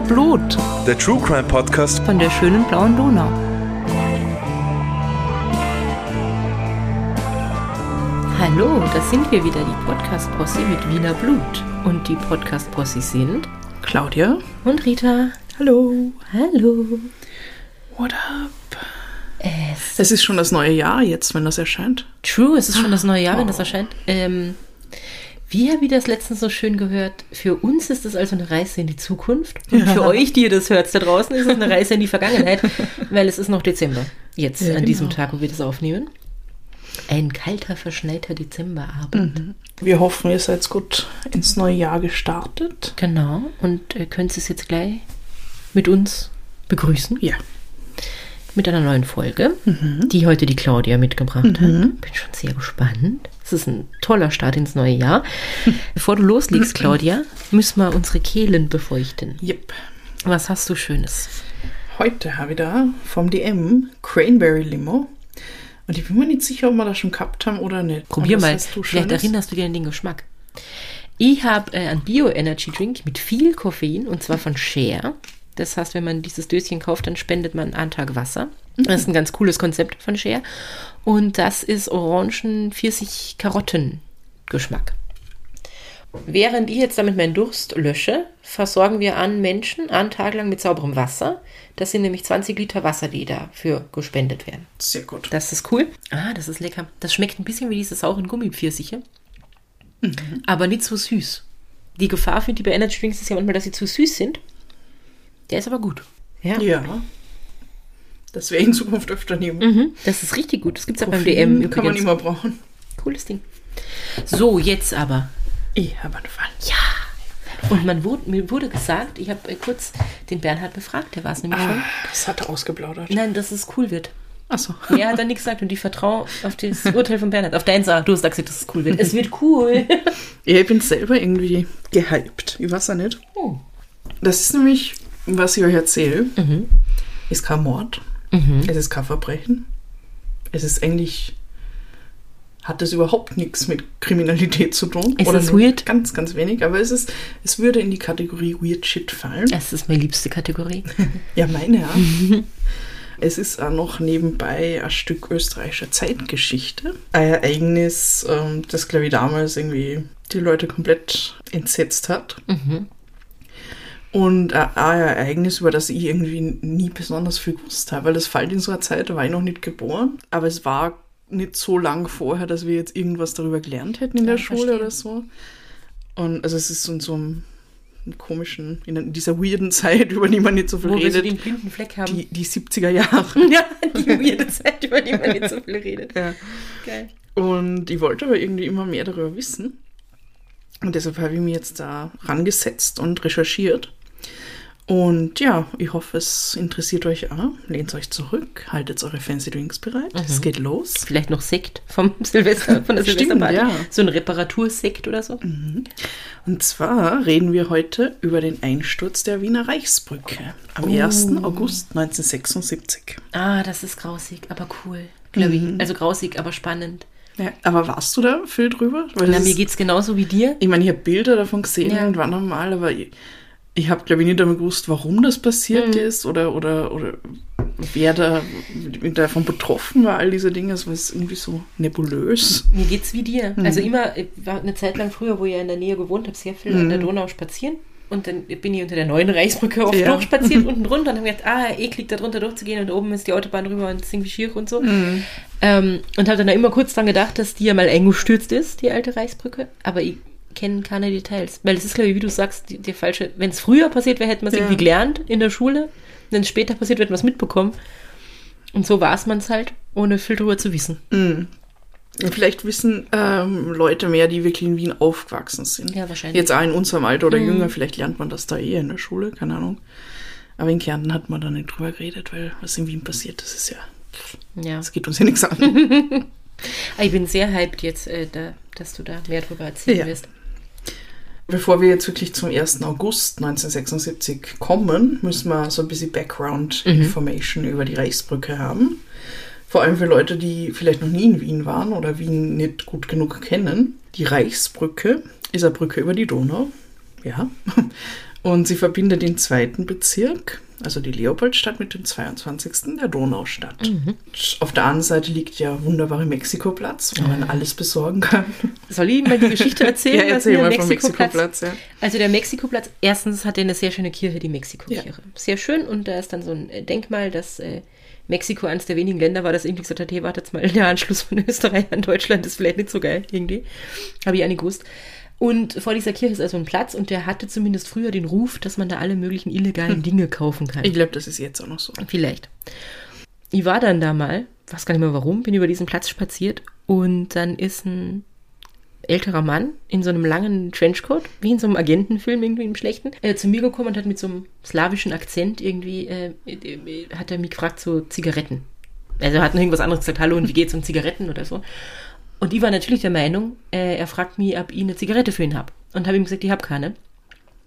Wiener Blut. Der True Crime Podcast von der schönen blauen Donau. Hallo, da sind wir wieder, die Podcast-Posse mit Wiener Blut. Und die Podcast-Posse sind Claudia und Rita. Hallo. Hallo. What up? Es Es ist schon das neue Jahr jetzt, wenn das erscheint. True, es ist schon das neue Jahr, wenn das erscheint. Ähm, wie habe ich das letztens so schön gehört? Für uns ist es also eine Reise in die Zukunft. Und für euch, die ihr das hört da draußen, ist es eine Reise in die Vergangenheit, weil es ist noch Dezember. Jetzt, Ja, an diesem genau. Tag, wo wir das aufnehmen. Ein kalter, verschneiter Dezemberabend. Wir hoffen, ihr seid gut ins neue Jahr gestartet. Genau. Und äh, könnt es jetzt gleich mit uns begrüßen. Ja. mit einer neuen Folge, die heute die Claudia mitgebracht hat. Bin schon sehr gespannt. Es ist ein toller Start ins neue Jahr. Bevor du loslegst, Claudia, müssen wir unsere Kehlen befeuchten. Yep. Was hast du Schönes? Heute habe ich da vom DM Cranberry Limo. Und ich bin mir nicht sicher, ob wir das schon gehabt haben oder nicht. Probier mal. hast du Vielleicht erinnerst du dir an den Geschmack. Ich habe äh, einen Bio-Energy-Drink mit viel Koffein und zwar von Share. Das heißt, wenn man dieses Döschen kauft, dann spendet man einen Tag Wasser. Das ist ein ganz cooles Konzept von Share. Und das ist Orangen-Pfirsich-Karotten-Geschmack. Während ich jetzt damit meinen Durst lösche, versorgen wir an Menschen einen Tag lang mit sauberem Wasser. Das sind nämlich 20 Liter Wasser, die dafür gespendet werden. Sehr gut. Das ist cool. Ah, das ist lecker. Das schmeckt ein bisschen wie diese sauren Gummipfirsiche. Aber nicht so süß. Die Gefahr für die bei Energy Drinks ist ja manchmal, dass sie zu süß sind. Der ist aber gut. Ja. Ja. Das wäre in Zukunft öfter nehmen. Mhm, das ist richtig gut. Das gibt es auch beim DM kann man übrigens. immer brauchen. Cooles Ding. So, jetzt aber. Ich habe einen Fall. Und man wurde, mir wurde gesagt, ich habe äh, kurz den Bernhard befragt, der war es nämlich schon. Ah, das hat er ausgeplaudert. Nein, dass es cool wird. Achso. Mehr hat er nicht gesagt und ich vertraue auf das Urteil von Bernhard. Auf dein Sache. Du hast gesagt, dass es cool wird. Es wird cool. Ja, ich bin selber irgendwie gehypt. Ich weiß ja nicht. Oh. Das ist nämlich, was ich euch erzähle, ist kein Mord. Es ist kein Verbrechen. Es ist eigentlich, hat das überhaupt nichts mit Kriminalität zu tun. Ist es nur weird? Ganz, ganz wenig. Aber es ist, es würde in die Kategorie Weird Shit fallen. Das ist meine liebste Kategorie. Ja, meine ja. Es ist auch noch nebenbei ein Stück österreichischer Zeitgeschichte. Ein Ereignis, ähm, das, glaube ich, damals irgendwie die Leute komplett entsetzt hat. Und ein ein Ereignis, über das ich irgendwie nie besonders viel gewusst habe, weil das fällt in so einer Zeit, da war ich noch nicht geboren. Aber es war nicht so lang vorher, dass wir jetzt irgendwas darüber gelernt hätten in der Schule verstehe. oder so. Und also es ist in so einem komischen, in dieser weirden Zeit, über die man nicht so viel Wo wir so redet. den blinden Fleck haben. Die, die 70er Jahre. ja, die weirde Zeit, über die man nicht so viel redet. Ja. Geil. Und ich wollte aber irgendwie immer mehr darüber wissen. Und deshalb habe ich mich jetzt da rangesetzt und recherchiert. Und ja, ich hoffe, es interessiert euch auch. Lehnt euch zurück, haltet eure Fancy Drinks bereit. Es geht los. Vielleicht noch Sekt vom Silvester, von der Silvesterparty. ja. So ein Reparatursekt oder so. Und zwar reden wir heute über den Einsturz der Wiener Reichsbrücke am 1. August 1976. Ah, das ist grausig, aber cool. Glaube ich. Also grausig, aber spannend. Ja, aber warst du da viel drüber? Weil Na, mir ist- geht's genauso wie dir. Ich meine, ich habe Bilder davon gesehen Ja. irgendwann einmal, aber ich, ich habe, glaube ich, nicht damit gewusst, warum das passiert Mhm. ist oder, oder, oder wer da davon betroffen war, all diese Dinge. Es war irgendwie so nebulös. Mir geht's wie dir. Also immer, ich war eine Zeit lang früher, wo ich ja in der Nähe gewohnt habe, sehr viel an der Donau spazieren. Und dann bin ich unter der neuen Reichsbrücke oft Ja. durchspaziert, unten drunter und habe gedacht, ah, eklig, da drunter durchzugehen und oben ist die Autobahn rüber und es ist irgendwie schier und so. Ähm, und habe dann da immer kurz dran gedacht, dass die ja mal eingestürzt ist, die alte Reichsbrücke. Aber ich kenne keine Details. Weil es ist, glaube ich, wie du sagst, die, die falsche. Wenn es früher passiert wäre, hätten wir es Ja. irgendwie gelernt in der Schule. Wenn es später passiert, hätten wir es mitbekommen. Und so war es man es halt, ohne viel drüber zu wissen. Und Vielleicht wissen ähm, Leute mehr, die wirklich in Wien aufgewachsen sind. Ja, wahrscheinlich. Jetzt auch in unserem Alter oder Mhm. jünger, vielleicht lernt man das da eher in der Schule, keine Ahnung. Aber in Kärnten hat man da nicht drüber geredet, weil was in Wien passiert, das ist ja, Ja. das geht uns ja nichts an. Ah, Ich bin sehr hyped jetzt, äh, da, dass du da mehr drüber erzählen Ja. wirst. Bevor wir jetzt wirklich zum 1. August 1976 kommen, müssen wir so ein bisschen Background-Information über die Reichsbrücke haben. Vor allem für Leute, die vielleicht noch nie in Wien waren oder Wien nicht gut genug kennen. Die Reichsbrücke ist eine Brücke über die Donau Ja. Und sie verbindet den zweiten Bezirk, also die Leopoldstadt, mit dem 22. der Donaustadt. Mhm. Auf der anderen Seite liegt der wunderbare Mexikoplatz, wo man alles besorgen kann. Soll ich mal die Geschichte erzählen? Ja, erzähl mal vom Mexikoplatz, ja. Also der Mexikoplatz, erstens hat er eine sehr schöne Kirche, die Mexiko-Kirche. Sehr schön und da ist dann so ein äh, Denkmal, dass äh, Mexiko eines der wenigen Länder war, das irgendwie gesagt hat, hey, wartet mal, der Anschluss von Österreich an Deutschland ist vielleicht nicht so geil, irgendwie. Habe ich auch nicht gewusst. Und vor dieser Kirche ist also ein Platz und der hatte zumindest früher den Ruf, dass man da alle möglichen illegalen Dinge kaufen kann. Ich glaube, das ist jetzt auch noch so. Vielleicht. Ich war dann da mal, weiß gar nicht mehr warum, bin über diesen Platz spaziert und dann ist ein älterer Mann in so einem langen Trenchcoat, wie in so einem Agentenfilm, irgendwie im Schlechten, äh, zu mir gekommen und hat mit so einem slawischen Akzent irgendwie, äh, äh, hat er mich gefragt, so Zigaretten. Also hat noch irgendwas anderes gesagt, hallo und wie geht's um Zigaretten oder so. Und ich war natürlich der Meinung, äh, er fragt mich, ob ich eine Zigarette für ihn habe. Und habe ihm gesagt, ich habe keine.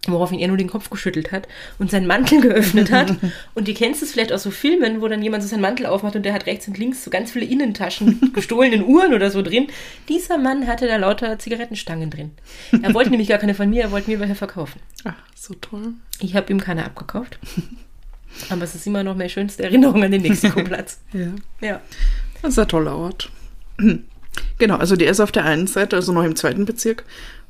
Woraufhin er nur den Kopf geschüttelt hat und seinen Mantel geöffnet hat. und ihr kennst es vielleicht aus so Filmen, wo dann jemand so seinen Mantel aufmacht und der hat rechts und links so ganz viele Innentaschen mit gestohlenen Uhren oder so drin. Dieser Mann hatte da lauter Zigarettenstangen drin. Er wollte nämlich gar keine von mir, er wollte mir welche verkaufen. Ach, so toll. Ich habe ihm keine abgekauft. Aber es ist immer noch meine schönste Erinnerung an den Mexikoplatz. Ja. ja. Das ist ein toller Ort. Genau, also der ist auf der einen Seite, also noch im zweiten Bezirk,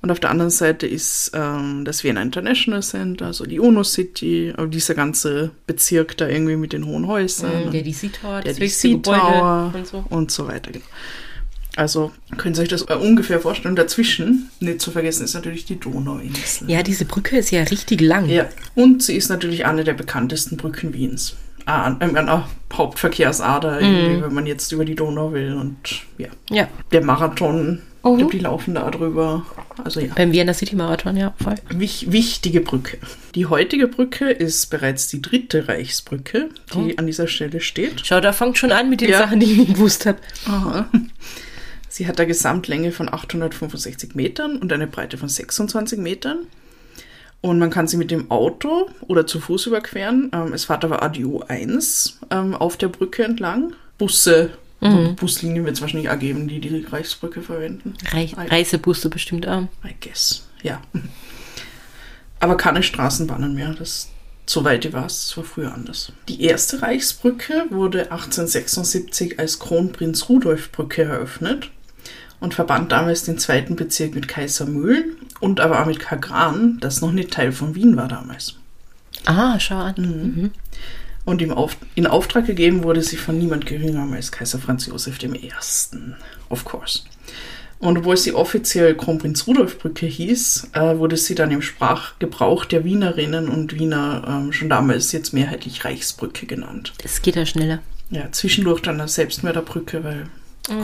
und auf der anderen Seite ist ähm, das Vienna International Center, also die UNO City, dieser ganze Bezirk da irgendwie mit den hohen Häusern. Mm, der DC Tower, der DC Tower und so. und so weiter. Genau. Also können Sie euch das äh, ungefähr vorstellen. Und dazwischen, nicht zu vergessen, ist natürlich die Donauinsel. Ja, diese Brücke ist ja richtig lang. Ja, und sie ist natürlich eine der bekanntesten Brücken Wiens. Ah, ähm, eine Hauptverkehrsader, irgendwie, wenn man jetzt über die Donau will. Und ja, Ja. der Marathon, Mhm. ich glaub, die laufen da drüber. Also ja, Beim Vienna City Marathon, ja, voll. wich, wichtige Brücke. Die heutige Brücke ist bereits die dritte Reichsbrücke, die an dieser Stelle steht. Schau, da fängt schon an mit den Ja. Sachen, die ich nicht gewusst habe. Aha. Sie hat eine Gesamtlänge von 865 Metern und eine Breite von 26 Metern. Und man kann sie mit dem Auto oder zu Fuß überqueren. Ähm, es fährt aber ADU 1 ähm, auf der Brücke entlang. Busse, Buslinien wird es wahrscheinlich auch geben, die die Reichsbrücke verwenden. Reich, I- Reisebusse bestimmt auch. I guess, ja. Aber keine Straßenbahnen mehr. Das, soweit ich weiß, das war früher anders. Die erste Reichsbrücke wurde 1876 als Kronprinz-Rudolf-Brücke eröffnet und verband damals den zweiten Bezirk mit Kaisermühlen und aber auch mit Kagran, das noch nicht Teil von Wien war damals. Ah, schau an. Mhm. Und im Auf in Auftrag gegeben wurde sie von niemand geringerem als Kaiser Franz Josef I. Of course. Und obwohl sie offiziell Kronprinz-Rudolf-Brücke hieß, äh, wurde sie dann im Sprachgebrauch der Wienerinnen und Wiener ähm, schon damals jetzt mehrheitlich Reichsbrücke genannt. Es geht ja schneller. Ja, zwischendurch dann eine Selbstmörderbrücke, weil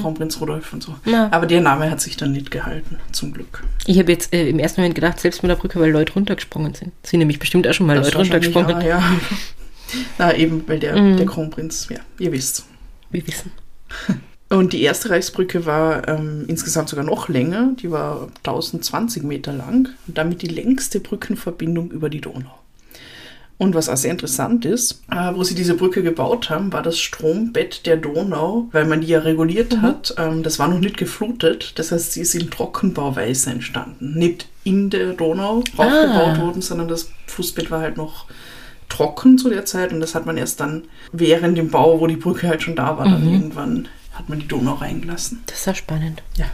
Kronprinz Rudolf und so. Ja. Aber der Name hat sich dann nicht gehalten, zum Glück. Ich habe jetzt äh, im ersten Moment gedacht, selbst mit der Brücke, weil Leute runtergesprungen sind. Sind nämlich bestimmt auch schon mal Das Leute runtergesprungen. auch, ja. Na, eben, weil der, Mhm. der Kronprinz, ja, ihr wisst. Wir wissen. Und die erste Reichsbrücke war ähm, insgesamt sogar noch länger. Die war 1020 Meter lang und damit die längste Brückenverbindung über die Donau. Und was auch sehr interessant ist, äh, wo sie diese Brücke gebaut haben, war das Strombett der Donau, weil man die ja reguliert hat. Ähm, das war noch nicht geflutet. Das heißt, sie ist in Trockenbauweise entstanden. Nicht in der Donau aufgebaut worden, sondern das Fußbett war halt noch trocken zu der Zeit und das hat man erst dann während dem Bau, wo die Brücke halt schon da war, dann irgendwann hat man die Donau reingelassen. Das ist ja spannend. Ja,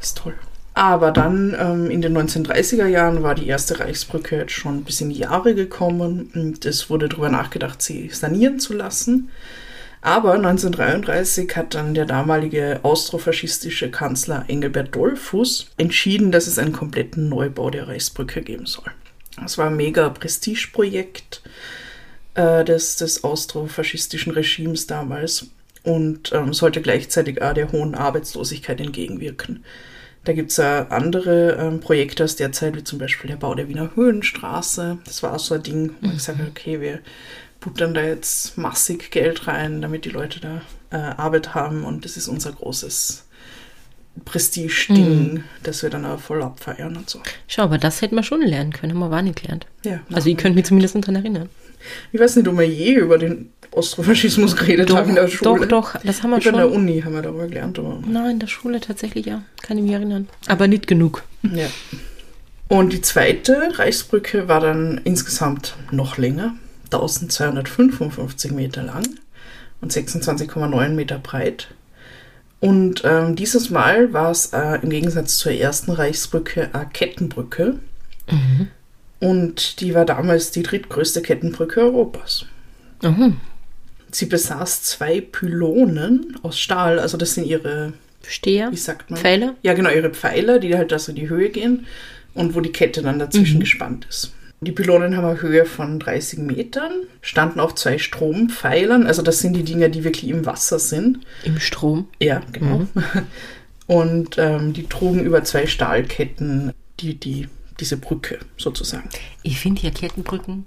ist toll. Aber dann ähm, in den 1930er Jahren war die erste Reichsbrücke jetzt schon bis in die Jahre gekommen und es wurde darüber nachgedacht, sie sanieren zu lassen. Aber 1933 hat dann der damalige austrofaschistische Kanzler Engelbert Dollfuss entschieden, dass es einen kompletten Neubau der Reichsbrücke geben soll. Das war ein mega Prestigeprojekt äh, des, des austrofaschistischen Regimes damals und ähm, sollte gleichzeitig auch der hohen Arbeitslosigkeit entgegenwirken. Da gibt es ja andere ähm, Projekte aus der Zeit, wie zum Beispiel der Bau der Wiener Höhenstraße. Das war auch so ein Ding, wo ich gesagt habe, okay, wir buttern da jetzt massig Geld rein, damit die Leute da äh, Arbeit haben und das ist unser großes Prestige-Ding, das wir dann auch voll abfeiern und so. Schau, aber das hätten wir schon lernen können, haben wir war nicht gelernt. Ja, Also ihr könnt mich zumindest daran erinnern. Ich weiß nicht, ob wir je über den Austrofaschismus geredet haben in der Schule. doch, doch, das haben wir Ich glaube, in der schon. Uni haben wir darüber gelernt, aber Nein, in der Schule tatsächlich ja. Kann ich mich erinnern. Aber nicht genug. ja. Und die zweite Reichsbrücke war dann insgesamt noch länger, 1255 Meter lang und 26,9 Meter breit. Und ähm, dieses Mal war es äh, im Gegensatz zur ersten Reichsbrücke eine Kettenbrücke. Mhm. Und die war damals die drittgrößte Kettenbrücke Europas. Mhm. Sie besaß zwei Pylonen aus Stahl, also das sind ihre, Steher. wie sagt man? Pfeiler? Ja, genau, ihre Pfeiler, die halt also in die Höhe gehen und wo die Kette dann dazwischen gespannt ist. Die Pylonen haben eine Höhe von 30 Metern, standen auf zwei Strompfeilern, also das sind die Dinger, die wirklich im Wasser sind. Im Strom. Ja, genau. Und ähm, die trugen über zwei Stahlketten die, die, diese Brücke sozusagen. Ich finde ja Kettenbrücken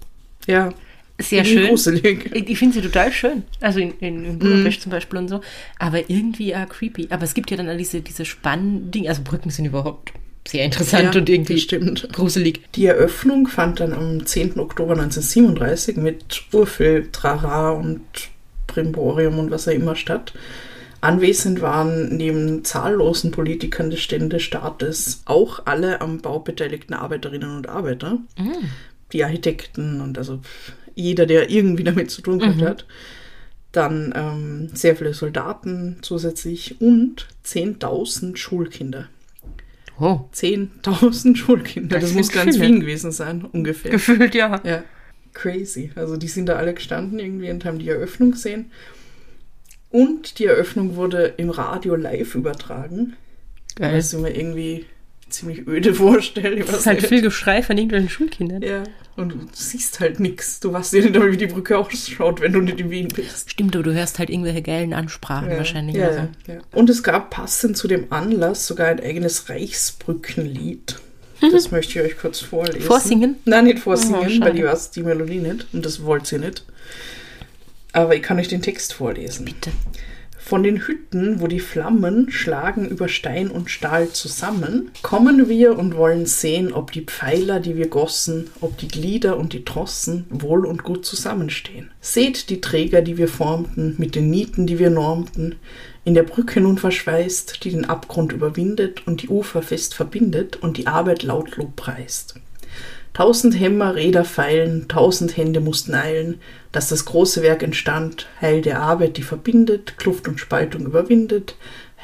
Ja, sehr schön. gruselig. Ich, ich finde sie total schön. Also in, in, in Budapest zum Beispiel und so. Aber irgendwie auch creepy. Aber es gibt ja dann all diese, diese Spanndinge. Also Brücken sind überhaupt sehr interessant Ja, und irgendwie stimmt. gruselig. Die Eröffnung fand dann am 10. Oktober 1937 mit Urfil, Trara und Brimborium und was auch immer statt. Anwesend waren neben zahllosen Politikern des Ständestaates auch alle am Bau beteiligten Arbeiterinnen und Arbeiter, die Architekten und also jeder, der irgendwie damit zu tun gehabt hat. Dann ähm, sehr viele Soldaten zusätzlich und 10.000 Schulkinder. Oh. 10.000 Schulkinder. Das Das, sind muss ganz viele. Wien gewesen sein, ungefähr. Gefühlt, ja. Ja, crazy. Also die sind da alle gestanden irgendwie und haben die Eröffnung gesehen. Und die Eröffnung wurde im Radio live übertragen. Geil. Was ich mir irgendwie ziemlich öde vorstelle. Weiß ist halt viel Geschrei von irgendwelchen Schulkindern. Ja, und du siehst halt nichts. Du weißt ja nicht, wie die Brücke ausschaut, wenn du nicht in Wien bist. Stimmt, aber du hörst halt irgendwelche geilen Ansprachen wahrscheinlich. Ja, oder ja, so. ja. Und es gab passend zu dem Anlass sogar ein eigenes Reichsbrückenlied. Das möchte ich euch kurz vorlesen. Vorsingen? Nein, nicht Oh, vorsingen, schade. weil ich weiß die Melodie nicht und das wollt ihr nicht. Aber ich kann euch den Text vorlesen. Bitte. Von den Hütten, wo die Flammen schlagen über Stein und Stahl zusammen, kommen wir und wollen sehen, ob die Pfeiler, die wir gossen, ob die Glieder und die Trossen wohl und gut zusammenstehen. Seht die Träger, die wir formten, mit den Nieten, die wir normten, in der Brücke nun verschweißt, die den Abgrund überwindet und die Ufer fest verbindet und die Arbeit laut Lob preist. Tausend Hämmer, Räder feilen, tausend Hände mussten eilen, dass das große Werk entstand, Heil der Arbeit, die verbindet, Kluft und Spaltung überwindet,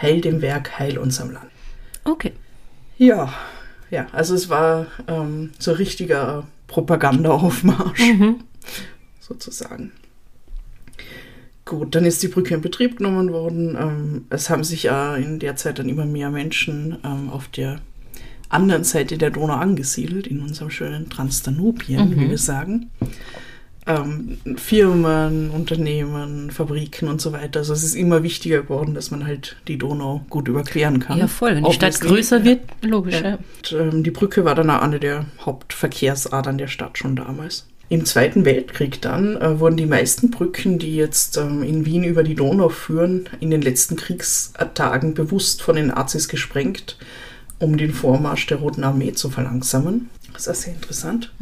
Heil dem Werk, Heil unserem Land. Okay. Ja, ja, also es war ähm, so ein richtiger Propagandaaufmarsch, sozusagen. Gut, dann ist die Brücke in Betrieb genommen worden. Ähm, es haben sich ja in der Zeit dann immer mehr Menschen ähm, auf der anderen Seite der Donau angesiedelt, in unserem schönen Transdanubien, wie wir sagen. Ähm, Firmen, Unternehmen, Fabriken und so weiter. Also es ist immer wichtiger geworden, dass man halt die Donau gut überqueren kann. Ja, voll. Wenn die Stadt größer Ja. wird, logisch, ja. Und, ähm, die Brücke war dann auch eine der Hauptverkehrsadern der Stadt schon damals. Im Zweiten Weltkrieg dann äh, wurden die meisten Brücken, die jetzt ähm, in Wien über die Donau führen, in den letzten Kriegstagen bewusst von den Nazis gesprengt, um den Vormarsch der Roten Armee zu verlangsamen. Das ist auch sehr interessant.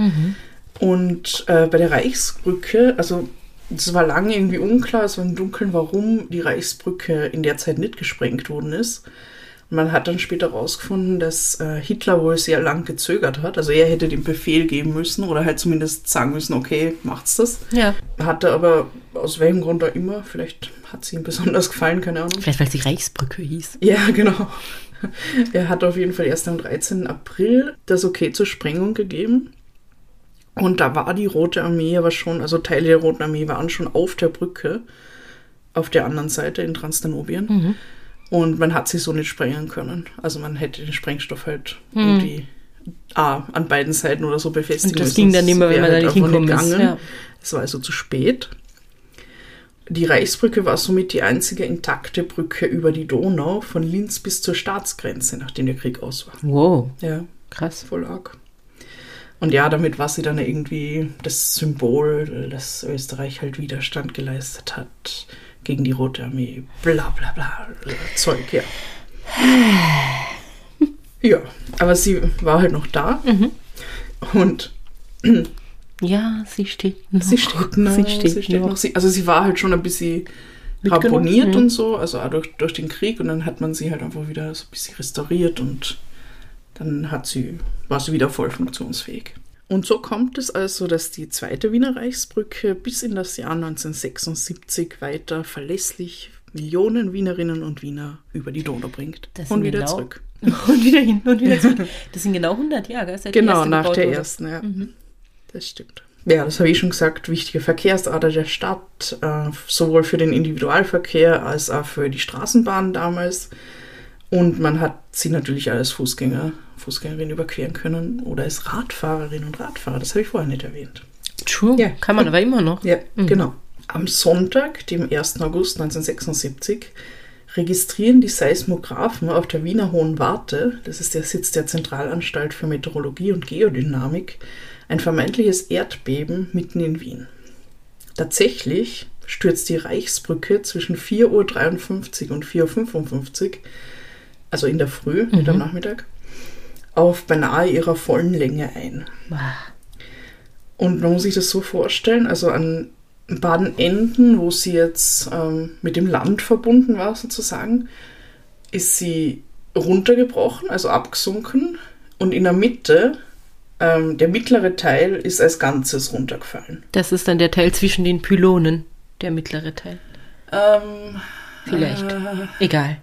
Und äh, bei der Reichsbrücke, also es war lange irgendwie unklar, es war im Dunkeln, warum die Reichsbrücke in der Zeit nicht gesprengt worden ist. Man hat dann später herausgefunden, dass äh, Hitler wohl sehr lang gezögert hat. Also er hätte den Befehl geben müssen oder halt zumindest sagen müssen, okay, macht's das. Ja. Hatte aber aus welchem Grund auch immer, vielleicht hat sie ihm besonders gefallen, keine Ahnung. Vielleicht, weil es die Reichsbrücke hieß. Ja, genau. Er hat auf jeden Fall erst am 13. April das Okay zur Sprengung gegeben. Und da war die Rote Armee aber schon, also Teile der Roten Armee waren schon auf der Brücke, auf der anderen Seite in Transdanubien. Und man hat sie so nicht sprengen können. Also man hätte den Sprengstoff halt irgendwie ah, an beiden Seiten oder so befestigen Und das müssen. ging dann nicht mehr, wenn man da nicht hinkommen ist, gegangen. ja. Es war also zu spät. Die Reichsbrücke war somit die einzige intakte Brücke über die Donau von Linz bis zur Staatsgrenze, nachdem der Krieg aus war. Wow, Ja, krass. voll arg. Und ja, damit war sie dann irgendwie das Symbol, dass Österreich halt Widerstand geleistet hat gegen die Rote Armee. Bla bla bla. Zeug, ja. Ja, aber sie war halt noch da. Und Ja, sie steht noch. Sie steht noch. Sie steht, sie steht noch. noch. Sie, also sie war halt schon ein bisschen ramponiert ja. und so, also auch durch, durch den Krieg und dann hat man sie halt einfach wieder so ein bisschen restauriert und dann hat sie, war sie wieder voll funktionsfähig. Und so kommt es also, dass die zweite Wiener Reichsbrücke bis in das Jahr 1976 weiter verlässlich Millionen Wienerinnen und Wiener über die Donau bringt. Und wieder genau- zurück. Und wieder hin und wieder zurück. Das sind genau 100 Jahre, seit Genau, nach der wurde. ersten, ja. Das stimmt. Ja, das habe ich schon gesagt, wichtige Verkehrsader der Stadt, äh, sowohl für den Individualverkehr als auch für die Straßenbahn damals. Und man hat sie natürlich als Fußgänger, Fußgängerin überqueren können oder als Radfahrerin und Radfahrer. Das habe ich vorher nicht erwähnt. True, Ja. kann man aber immer noch. Ja, genau. Am Sonntag, dem 1. August 1976, registrieren die Seismographen auf der Wiener Hohen Warte, das ist der Sitz der Zentralanstalt für Meteorologie und Geodynamik, ein vermeintliches Erdbeben mitten in Wien. Tatsächlich stürzt die Reichsbrücke zwischen 4.53 Uhr und 4.55 Uhr, also in der Früh, nicht am Nachmittag, auf beinahe ihrer vollen Länge ein. Wow. Und man muss sich das so vorstellen, also an beiden Enden, wo sie jetzt ähm, mit dem Land verbunden war sozusagen, ist sie runtergebrochen, also abgesunken. Und in der Mitte, ähm, der mittlere Teil ist als Ganzes runtergefallen. Das ist dann der Teil zwischen den Pylonen, der mittlere Teil. Ähm, Vielleicht. Äh, Egal.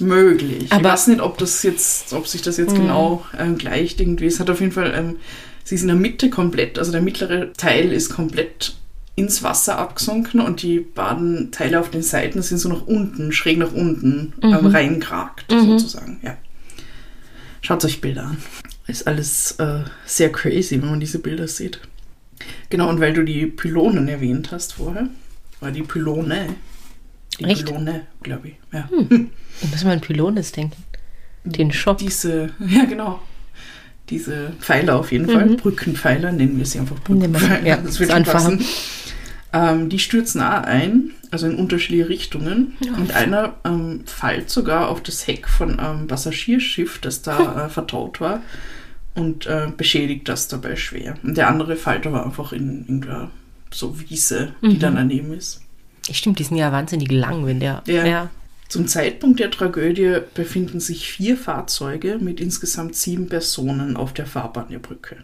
Möglich. Aber- ich weiß nicht, ob das jetzt, ob sich das jetzt Mhm. genau ähm, gleicht irgendwie. Es hat auf jeden Fall, ähm, sie ist in der Mitte komplett, also der mittlere Teil ist komplett ins Wasser abgesunken und die beiden Teile auf den Seiten sind so nach unten, schräg nach unten ähm, reingeragt, sozusagen. Ja. Schaut euch Bilder an. Ist alles äh, sehr crazy, wenn man diese Bilder sieht. Genau, und weil du die Pylonen erwähnt hast vorher, war die Pylone. Die Echt? Pylone, glaube ich. Ja. Ich muss mal an Pylones denken. Den Schock. Diese, ja genau, diese Pfeiler auf jeden Fall, Brückenpfeiler, nennen wir sie einfach Mhm. Nehmen wir- Brückenpfeiler, ja, das wird passen. Ähm, die stürzen auch ein, also in unterschiedliche Richtungen und einer ähm, fällt sogar auf das Heck von einem Passagierschiff, das da äh, vertaut war und äh, beschädigt das dabei schwer. Und der andere fällt aber einfach in irgendeiner so Wiese, die Mhm. dann daneben ist. Stimmt, die sind ja wahnsinnig lang, wenn der. Ja. ja. Zum Zeitpunkt der Tragödie befinden sich vier Fahrzeuge mit insgesamt sieben Personen auf der Fahrbahn der Brücke.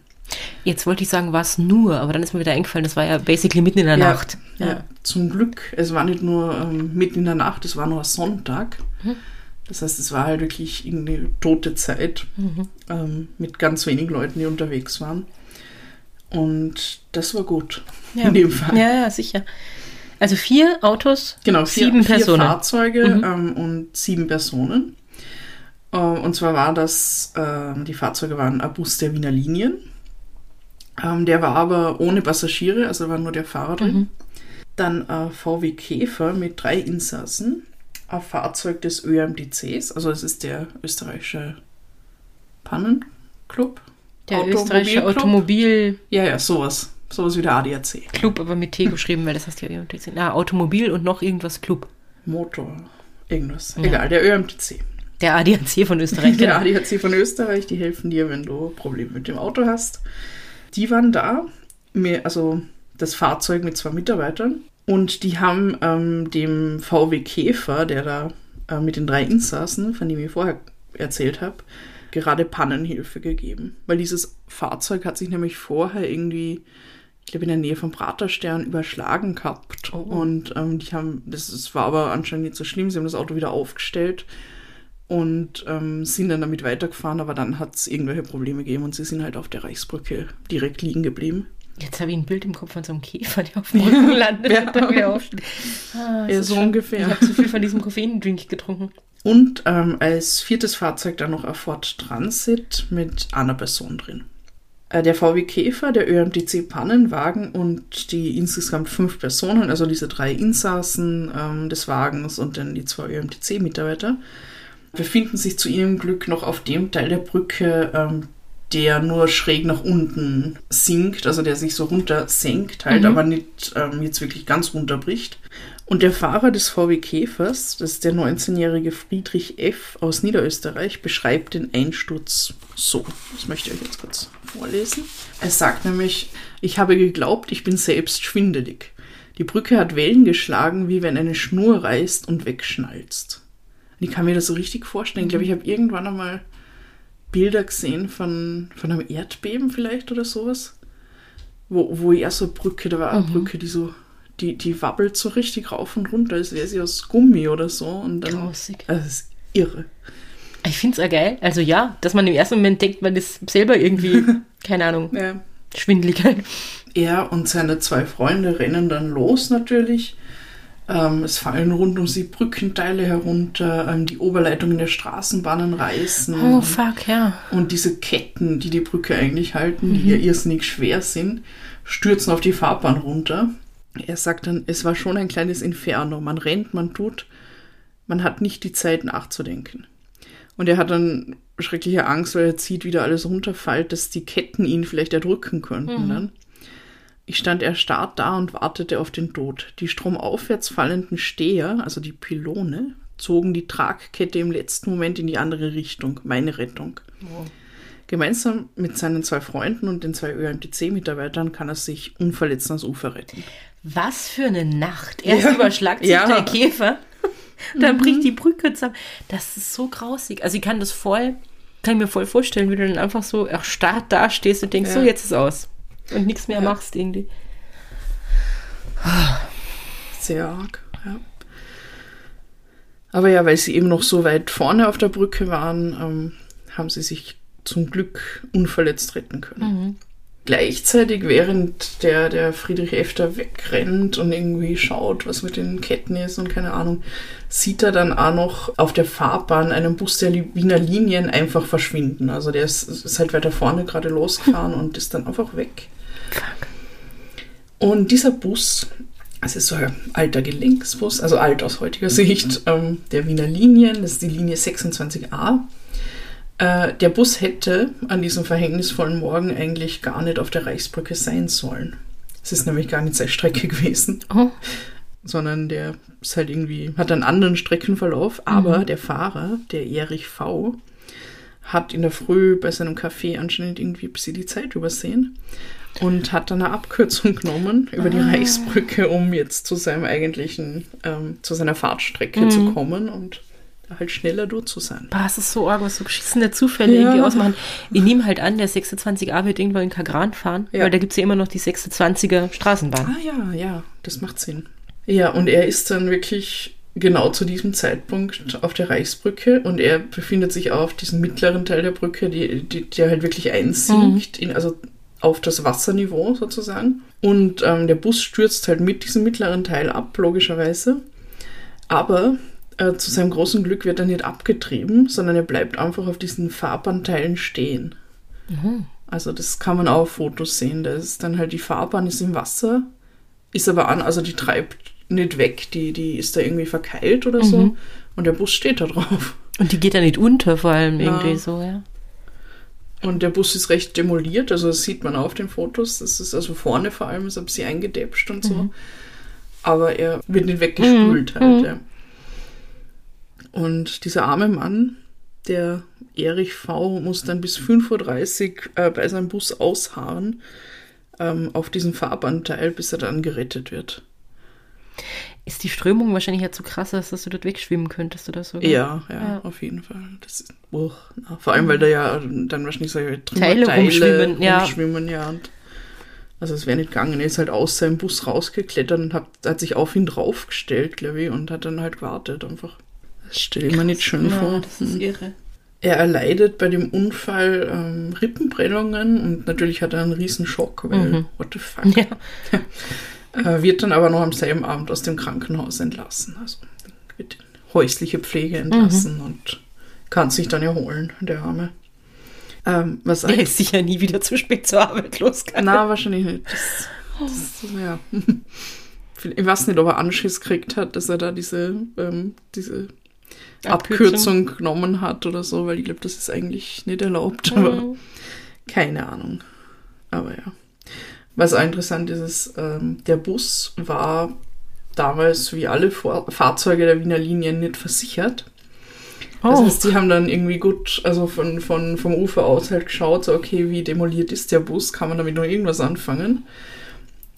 Jetzt wollte ich sagen, war es nur, aber dann ist mir wieder eingefallen, das war ja basically mitten in der Nacht. Ja. Zum Glück, es war nicht nur ähm, mitten in der Nacht, es war nur Sonntag. Das heißt, es war halt wirklich eine tote Zeit ähm, mit ganz wenigen Leuten, die unterwegs waren. Und das war gut Ja. in dem Fall. Ja, ja, sicher. Also vier Autos, Genau, vier, sieben vier Personen. Fahrzeuge Mhm. ähm, und sieben Personen. Äh, und zwar war das, ähm, die Fahrzeuge waren ein Bus der Wiener Linien. Ähm, der war aber ohne Passagiere, also war nur der Fahrer drin. Mhm. Dann ein VW Käfer mit drei Insassen. Ein Fahrzeug des ÖMDCs, also es ist der österreichische Pannenclub. der österreichische. Automobilclub, Ja, ja, sowas. Sowas wie der ADAC. aber mit T geschrieben, weil das heißt ja ÖMTC. Na, Automobil und noch irgendwas Club. Motor, irgendwas. Ja. Egal, der ÖMTC. Der ADAC von Österreich. Der genau. ADAC von Österreich, die helfen dir, wenn du Probleme mit dem Auto hast. Die waren da, mir, also das Fahrzeug mit zwei Mitarbeitern. Und die haben ähm, dem VW Käfer, der da äh, mit den drei Insassen, von dem ich vorher erzählt habe, gerade Pannenhilfe gegeben. Weil dieses Fahrzeug hat sich nämlich vorher irgendwie, ich glaube, in der Nähe vom Praterstern überschlagen gehabt. Oh. Und ähm, die haben, das, das war aber anscheinend nicht so schlimm, sie haben das Auto wieder aufgestellt und ähm, sind dann damit weitergefahren, aber dann hat es irgendwelche Probleme gegeben und sie sind halt auf der Reichsbrücke direkt liegen geblieben. Jetzt habe ich ein Bild im Kopf von so einem Käfer, der auf dem Rücken landet Ja. und dann wieder aufsteht. Ah, Ja, so ungefähr. Ich habe zu viel von diesem Koffeindrink getrunken. Und ähm, als viertes Fahrzeug dann noch ein Ford Transit mit einer Person drin. Äh, der VW Käfer, der ÖMTC Pannenwagen und die insgesamt fünf Personen, also diese drei Insassen ähm, des Wagens und dann die zwei ÖMTC-Mitarbeiter, befinden sich zu ihrem Glück noch auf dem Teil der Brücke, ähm, der nur schräg nach unten sinkt, also der sich so runter senkt halt, Mhm. aber nicht ähm, jetzt wirklich ganz runterbricht. Und der Fahrer des VW Käfers, das ist der 19-jährige Friedrich F. aus Niederösterreich, beschreibt den Einsturz so. Das möchte ich euch jetzt kurz vorlesen. Er sagt nämlich, ich habe geglaubt, ich bin selbst schwindelig. Die Brücke hat Wellen geschlagen, wie wenn eine Schnur reißt und wegschnalzt. Und ich kann mir das so richtig vorstellen. Ich glaube, ich habe irgendwann einmal Bilder gesehen von, von einem Erdbeben vielleicht oder sowas. Wo, wo ja so eine Brücke, da war eine Mhm. Brücke, die so, die, die wabbelt so richtig rauf und runter, als wäre sie aus Gummi oder so. Und dann, Grausig. also das ist irre. Ich finde es auch geil. Also ja, dass man im ersten Moment denkt, man ist selber irgendwie, keine Ahnung, Ja. schwindelig. Er und seine zwei Freunde rennen dann los natürlich. Ähm, es fallen rund um sie Brückenteile herunter, ähm, die Oberleitungen der Straßenbahnen reißen. Oh fuck, ja. Und diese Ketten, die die Brücke eigentlich halten, die ja irrsinnig schwer sind, stürzen auf die Fahrbahn runter. Er sagt dann, es war schon ein kleines Inferno. Man rennt, man tut, man hat nicht die Zeit nachzudenken. Und er hat dann schreckliche Angst, weil er sieht, wie da alles runterfällt, dass die Ketten ihn vielleicht erdrücken könnten dann. Ich stand erstarrt da und wartete auf den Tod. Die stromaufwärts fallenden Steher, also die Pylone, zogen die Tragkette im letzten Moment in die andere Richtung, meine Rettung. Gemeinsam mit seinen zwei Freunden und den zwei ÖMTC-Mitarbeitern kann er sich unverletzt ans Ufer retten. Was für eine Nacht. Erst Ja. überschlagt sich Ja. der Käfer, dann bricht die Brücke zusammen. Das ist so grausig. Also ich kann das voll, kann ich mir voll vorstellen, wie du dann einfach so erstarrt dastehst und denkst, Ja. so jetzt ist aus. Und nichts mehr Ja. machst irgendwie. Sehr arg, ja. Aber ja, weil sie eben noch so weit vorne auf der Brücke waren, ähm, haben sie sich zum Glück unverletzt retten können. Gleichzeitig, während der, der Friedrich F. da wegrennt und irgendwie schaut, was mit den Ketten ist und keine Ahnung, sieht er dann auch noch auf der Fahrbahn einen Bus der Wiener Linien einfach verschwinden. Also der ist, ist halt weiter vorne gerade losgefahren und ist dann einfach weg. Und dieser Bus, es ist so ein alter Gelenksbus, also alt aus heutiger Sicht, ähm, der Wiener Linien, das ist die Linie 26a. Äh, der Bus hätte an diesem verhängnisvollen Morgen eigentlich gar nicht auf der Reichsbrücke sein sollen. Es ist nämlich gar nicht seine Strecke gewesen, Oh. sondern der ist halt irgendwie, hat einen anderen Streckenverlauf, aber der Fahrer, der Erich V., hat in der Früh bei seinem Café anscheinend irgendwie ein bisschen die Zeit übersehen und hat dann eine Abkürzung genommen über die Reichsbrücke, um jetzt zu seinem eigentlichen, ähm, zu seiner Fahrtstrecke zu kommen und halt schneller durch zu sein. Boah, es ist so arg, was so beschissene Zufälle Ja. irgendwie ausmachen. Ich nehme halt an, der 26a wird irgendwo in Kagran fahren, Ja. weil da gibt es ja immer noch die 26er Straßenbahn. Ah ja, ja, das macht Sinn. Ja, und er ist dann wirklich genau zu diesem Zeitpunkt auf der Reichsbrücke und er befindet sich auf diesem mittleren Teil der Brücke, die, die, der halt wirklich einsinkt, in, also auf das Wasserniveau sozusagen. Und ähm, der Bus stürzt halt mit diesem mittleren Teil ab, logischerweise. Aber äh, zu seinem großen Glück wird er nicht abgetrieben, sondern er bleibt einfach auf diesen Fahrbahnteilen stehen. Also das kann man auch auf Fotos sehen. Da ist dann halt die Fahrbahn ist im Wasser, ist aber an, also die treibt nicht weg, die, die ist da irgendwie verkeilt oder so. Und der Bus steht da drauf. Und die geht ja nicht unter, vor allem Ja. irgendwie so, ja. Und der Bus ist recht demoliert, also das sieht man auch auf den Fotos. Das ist also vorne vor allem ist ein bisschen eingedäpscht und so. Aber er wird nicht weggespült halt, ja. Und dieser arme Mann, der Erich V., muss dann bis 5.30 Uhr äh, bei seinem Bus ausharren ähm, auf diesem Fahrbahnteil, bis er dann gerettet wird. Ist die Strömung wahrscheinlich ja zu krass, dass du dort wegschwimmen könntest oder so? Ja, ja, Ja. auf jeden Fall. Das ist, uch, na, vor allem, weil da ja dann wahrscheinlich so Teile rumschwimmen, ja. rumschwimmen, ja. Und also es wäre nicht gegangen. Er ist halt aus seinem Bus rausgeklettert und hat, hat sich auf ihn draufgestellt, glaube ich, und hat dann halt gewartet einfach. Das stelle ich mir nicht schön Ja, vor. das ist irre. Er erleidet bei dem Unfall ähm, Rippenprellungen und natürlich hat er einen riesen Schock, weil Mhm. what the fuck. Ja. Äh, wird dann aber noch am selben Abend aus dem Krankenhaus entlassen. Also wird in häusliche Pflege entlassen Mhm. und kann sich dann erholen, der Arme. Ähm, was Der ist sicher nie wieder zu spät zur Arbeit losgegangen. Na, wahrscheinlich nicht. Das, das, ja. Ich weiß nicht, ob er Anschiss gekriegt hat, dass er da diese, ähm, diese Abkürzung. genommen hat oder so, weil ich glaube, das ist eigentlich nicht erlaubt, aber Mhm. keine Ahnung. Aber ja. Was auch interessant ist, ist, ähm, der Bus war damals wie alle Vor Fahrzeuge der Wiener Linien nicht versichert. Das Oh, heißt, die haben dann irgendwie gut, also von, von, vom Ufer aus halt geschaut, so, okay, wie demoliert ist der Bus, kann man damit noch irgendwas anfangen?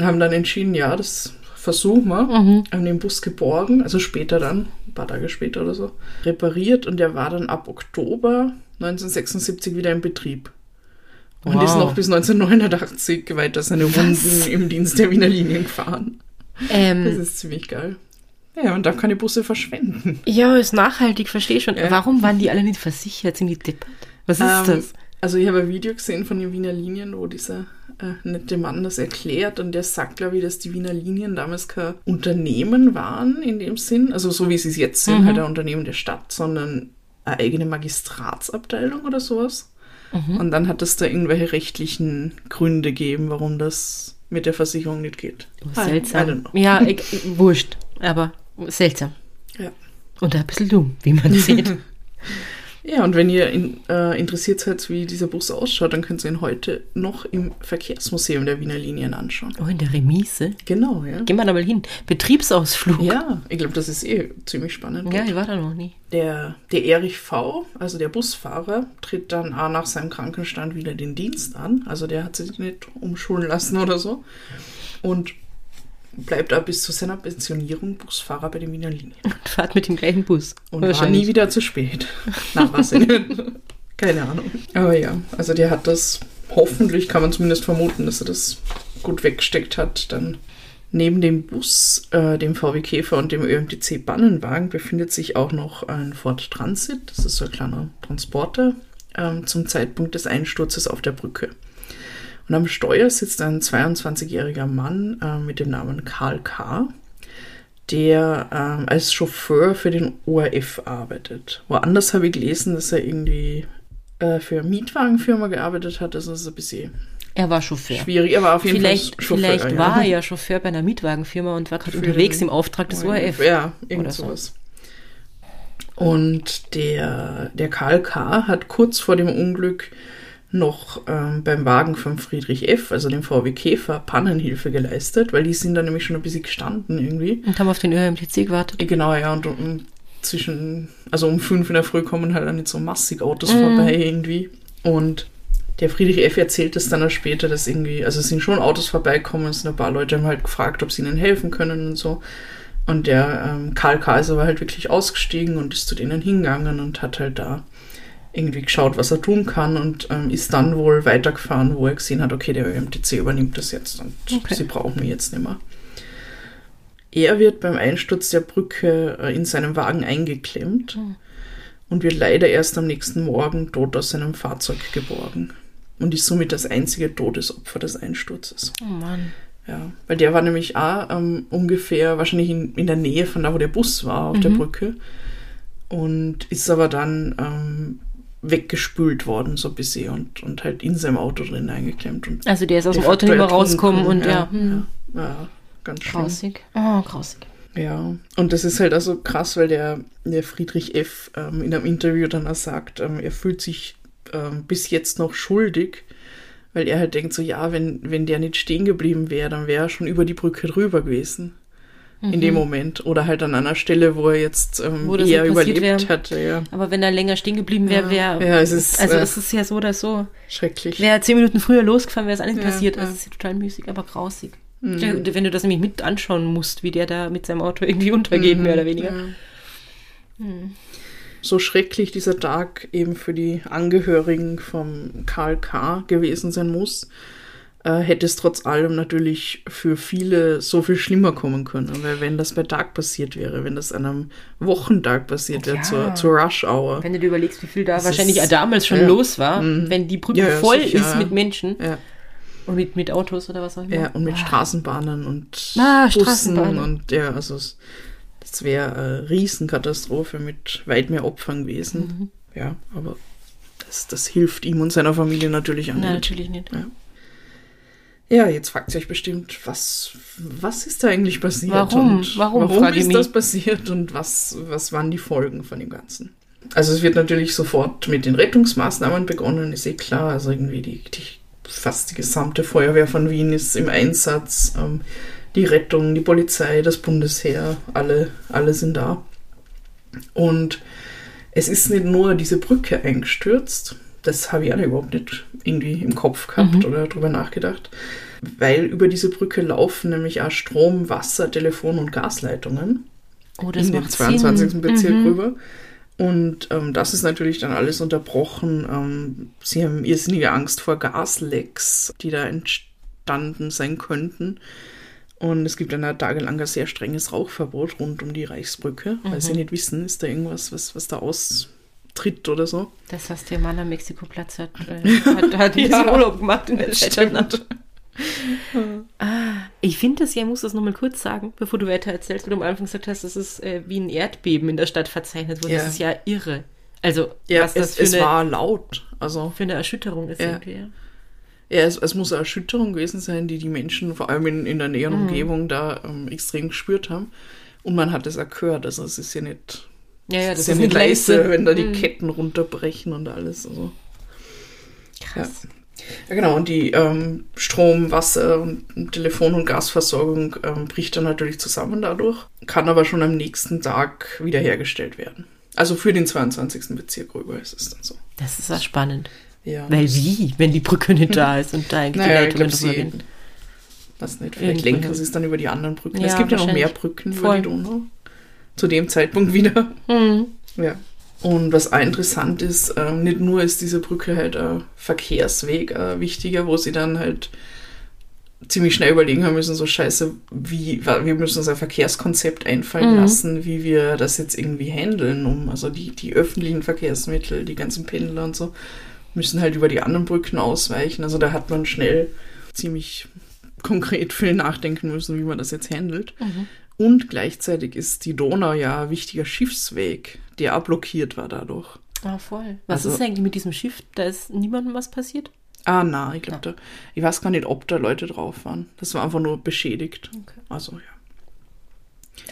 Haben dann entschieden, ja, das versuchen wir. Mhm. Haben den Bus geborgen, also später dann, paar Tage später oder so, repariert und der war dann ab Oktober 1976 wieder in Betrieb. Und Wow. ist noch bis 1989 weiter seine Runden im Dienst der Wiener Linien gefahren. Das Ähm, ist ziemlich geil. Ja, und darf keine Busse verschwenden. ja, ist nachhaltig, verstehe schon. Ja. Warum waren die alle nicht versichert? Sind die deppert? Was ist Ähm, das? Also ich habe ein Video gesehen von den Wiener Linien, wo dieser äh, nette Mann das erklärt und der sagt, glaube ich, dass die Wiener Linien damals kein Unternehmen waren in dem Sinn, also so wie sie es jetzt sind, Mhm. halt ein Unternehmen der Stadt, sondern eine eigene Magistratsabteilung oder sowas. Mhm. Und dann hat es da irgendwelche rechtlichen Gründe gegeben, warum das mit der Versicherung nicht geht. Oh, don't seltsam. Ja, ich, wurscht, aber seltsam. Ja. Und ein bisschen dumm, wie man sieht. Ja, und wenn ihr in, äh, interessiert seid, wie dieser Bus ausschaut, dann könnt ihr ihn heute noch im Verkehrsmuseum der Wiener Linien anschauen. Oh, in der Remise. Genau, ja. Gehen wir da mal hin. Betriebsausflug. Ja, ich glaube, das ist eh ziemlich spannend. Ja, ich war da noch nie. Der, der Erich V., also der Busfahrer, tritt dann auch nach seinem Krankenstand wieder den Dienst an. Also der hat sich nicht umschulen lassen oder so. Und bleibt auch bis zu seiner Pensionierung Busfahrer bei den Wiener Linien. Und fahrt mit dem gleichen Bus. Und war nie wieder zu spät. Na, was denn? Keine Ahnung. Aber ja, also der hat das, hoffentlich kann man zumindest vermuten, dass er das gut weggesteckt hat. Dann neben dem Bus, äh, dem VW Käfer und dem ÖMTC Bannenwagen befindet sich auch noch ein Ford Transit. Das ist so ein kleiner Transporter ähm, zum Zeitpunkt des Einsturzes auf der Brücke. Und am Steuer sitzt ein 22-jähriger Mann äh, mit dem Namen Karl K., der ähm, als Chauffeur für den ORF arbeitet. Woanders habe ich gelesen, dass er irgendwie äh, für eine Mietwagenfirma gearbeitet hat. Also das ist ein bisschen Er war Chauffeur. schwierig. Er war auf jeden Vielleicht, Fall Chauffeur. vielleicht ja. war er ja Chauffeur bei einer Mietwagenfirma und war gerade unterwegs im Auftrag des ORF. Ja, irgend oder so. sowas. Und der, der Karl K. hat kurz vor dem Unglück noch ähm, beim Wagen von Friedrich F., also dem VW Käfer, Pannenhilfe geleistet, weil die sind da nämlich schon ein bisschen gestanden irgendwie. Und haben auf den ÖMTC gewartet. Genau, ja, und um, zwischen, also um fünf in der Früh kommen halt dann nicht so massig Autos Mhm. vorbei irgendwie. Und der Friedrich F. erzählt es dann auch später, dass irgendwie, also es sind schon Autos vorbeikommen, es sind ein paar Leute haben halt gefragt, ob sie ihnen helfen können und so. Und der ähm, Karl K. ist aber halt wirklich ausgestiegen und ist zu denen hingegangen und hat halt da irgendwie geschaut, was er tun kann und ähm, ist dann wohl weitergefahren, wo er gesehen hat, okay, der ÖMTC übernimmt das jetzt und Okay. sie brauchen mich jetzt nicht mehr. Er wird beim Einsturz der Brücke äh, in seinem Wagen eingeklemmt Mhm. und wird leider erst am nächsten Morgen tot aus seinem Fahrzeug geborgen und ist somit das einzige Todesopfer des Einsturzes. Oh Mann. Ja, weil der war nämlich auch ähm, ungefähr wahrscheinlich in, in der Nähe von da, wo der Bus war, auf der Mhm. Brücke. Und ist aber dann ähm, weggespült worden, so ein bisschen, und, und halt in seinem Auto drin eingeklemmt. Und Also der ist aus dem de Auto ertrunken. rausgekommen und ja. hm. ja, ja, ganz schlimm. Grausig. Oh, grausig. Ja, und das ist halt also krass, weil der, der Friedrich F. Ähm, in einem Interview dann auch sagt, ähm, er fühlt sich ähm, bis jetzt noch schuldig, weil er halt denkt so, ja, wenn, wenn der nicht stehen geblieben wäre, dann wäre er schon über die Brücke drüber gewesen. In dem Moment. Oder halt an einer Stelle, wo er jetzt ähm, Mhm. Wo eher überlebt wär. hätte. Ja, Aber wenn er länger stehen geblieben wäre, Ja. wäre. Ja, es ist, Also äh, es ist ja so oder so. schrecklich. Wäre er zehn Minuten früher losgefahren, wäre es alles Ja, passiert. ja. Also es ist ja total müßig, aber grausig. Mhm. Ja, Wenn du das nämlich mit anschauen musst, wie der da mit seinem Auto irgendwie untergeht, mehr oder weniger. Ja. So schrecklich dieser Tag eben für die Angehörigen vom Karl K. gewesen sein muss, äh, hätte es trotz allem natürlich für viele so viel schlimmer kommen können. Weil wenn das bei Tag passiert wäre, wenn das an einem Wochentag passiert wäre, Ja. zur, zur Rush-Hour. Wenn du dir überlegst, wie viel da Das wahrscheinlich ist- damals schon ja. los war, Mhm. wenn die Brücke Ja, voll sicher, ist mit Menschen und mit, mit Autos oder was auch immer. ja, und mit Straßenbahnen und Ah, Bussen Straßenbahnen. und ja, also es, das wäre eine Riesenkatastrophe mit weit mehr Opfern gewesen. Mhm. Ja, aber das, das hilft ihm und seiner Familie natürlich an. Nein, natürlich nicht. Ja, jetzt fragt ihr euch bestimmt, was, was ist da eigentlich passiert? Warum? Und Warum, warum ist mich. das passiert und was, was waren die Folgen von dem Ganzen? Also es wird natürlich sofort mit den Rettungsmaßnahmen begonnen, ist eh klar. Also irgendwie die, die fast die gesamte Feuerwehr von Wien ist im Einsatz. Ähm, die Rettung, die Polizei, das Bundesheer, alle, alle sind da. Und es ist nicht nur diese Brücke eingestürzt, das habe ich auch überhaupt nicht irgendwie im Kopf gehabt Mhm. oder drüber nachgedacht, weil über diese Brücke laufen nämlich auch Strom, Wasser, Telefon und Gasleitungen Oh, das in den macht 22. Sinn. Bezirk Mhm. rüber. Und ähm, das ist natürlich dann alles unterbrochen. Ähm, sie haben irrsinnige Angst vor Gaslecks, die da entstanden sein könnten. Und es gibt dann tagelang ein sehr strenges Rauchverbot rund um die Reichsbrücke, mhm. weil sie nicht wissen, ist da irgendwas, was, was da austritt oder so. Das heißt, der Mann am Mexiko-Platz hat, äh, hat, hat ja, Urlaub gemacht in der Zeit. ah, ich finde das, ja, ich muss das nochmal kurz sagen, bevor du weiter erzählst, weil du am Anfang gesagt hast, dass es äh, wie ein Erdbeben in der Stadt verzeichnet wurde. Ja. Das ist ja irre. Also, ja, was das es, für es eine, war laut. Also, für eine Erschütterung ist ja. irgendwie, ja. Ja, es, es, muss eine Erschütterung gewesen sein, die die Menschen vor allem in, in der näheren mhm. Umgebung da ähm, extrem gespürt haben. Und man hat es auch gehört. Also es ist ja nicht, ja, ja, das ist ja nicht leise, wenn da die mhm. Ketten runterbrechen und alles. Also, Krass. Ja. ja. genau. Und die ähm, Strom, Wasser und Telefon- und Gasversorgung ähm, bricht dann natürlich zusammen dadurch, kann aber schon am nächsten Tag wiederhergestellt werden. Also für den 22. Bezirk rüber ist es dann so. Das ist ja spannend. Ja. Weil wie, wenn die Brücke nicht da ist und da eigentlich naja, die Leitungen drüber gehen? Was nicht, vielleicht lenken sie es dann über die anderen Brücken. Ja, es gibt ja noch mehr Brücken Voll. über die Donau. Zu dem Zeitpunkt wieder. Mhm. Ja. Und was auch interessant ist, äh, nicht nur ist diese Brücke halt ein Verkehrsweg äh, wichtiger, wo sie dann halt ziemlich schnell überlegen haben müssen, so scheiße, wie, wir müssen uns ein Verkehrskonzept einfallen mhm. lassen, wie wir das jetzt irgendwie handeln, um also die, die öffentlichen Verkehrsmittel, die ganzen Pendler und so, müssen halt über die anderen Brücken ausweichen. Also da hat man schnell ziemlich konkret viel nachdenken müssen, wie man das jetzt handelt. Mhm. Und gleichzeitig ist die Donau ja ein wichtiger Schiffsweg, der blockiert war dadurch. Ah, voll. Was Also- ist eigentlich mit diesem Schiff? Da ist niemandem was passiert? Ah, na, ich glaube, da, ich weiß gar nicht, ob da Leute drauf waren. Das war einfach nur beschädigt. Okay. Also, ja.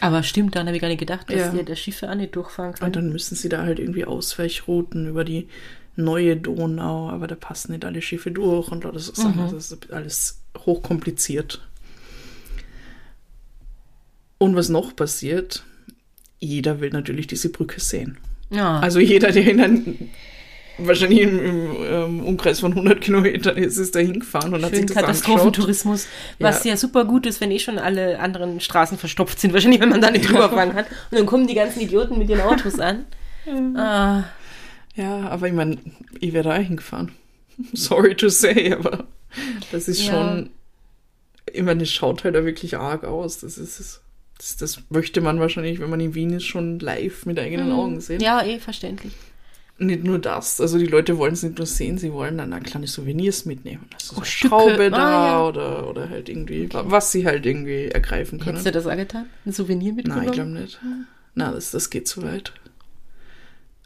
Aber stimmt, daran habe ich gar nicht gedacht, dass Ja. die der Schiffe auch nicht durchfahren Und können. dann müssen sie da halt irgendwie Ausweichrouten über die neue Donau, aber da passen nicht alle Schiffe durch und Sachen. Mhm. Das ist alles hochkompliziert. Und was noch passiert, jeder will natürlich diese Brücke sehen. Ja. Also jeder, der in einen, wahrscheinlich im, im ähm, Umkreis von 100 Kilometern ist, ist da hingefahren und hat sich Schön das. Katastrophentourismus, was Ja. ja. super gut ist, wenn eh schon alle anderen Straßen verstopft sind. Wahrscheinlich, wenn man da nicht drüber fahren kann. Und dann kommen die ganzen Idioten mit ihren Autos an. Ah, Ja, aber ich meine, ich wäre da hingefahren. Sorry to say, aber das ist Ja. schon, ich meine, es schaut halt da wirklich arg aus. Das ist, das, das möchte man wahrscheinlich, wenn man in Wien ist, schon live mit eigenen Augen sehen. Mhm. ja, eh, verständlich. Nicht nur das, also die Leute wollen es nicht nur sehen, sie wollen dann ein kleine Souvenirs mitnehmen. Also so Oh, Stücke. Schraube da Ah, ja. oder, oder halt irgendwie, was sie halt irgendwie ergreifen können. Hättest du das auch getan? Ein Souvenir mitgenommen? Nein, ich glaube nicht. Na, das, das geht zu weit.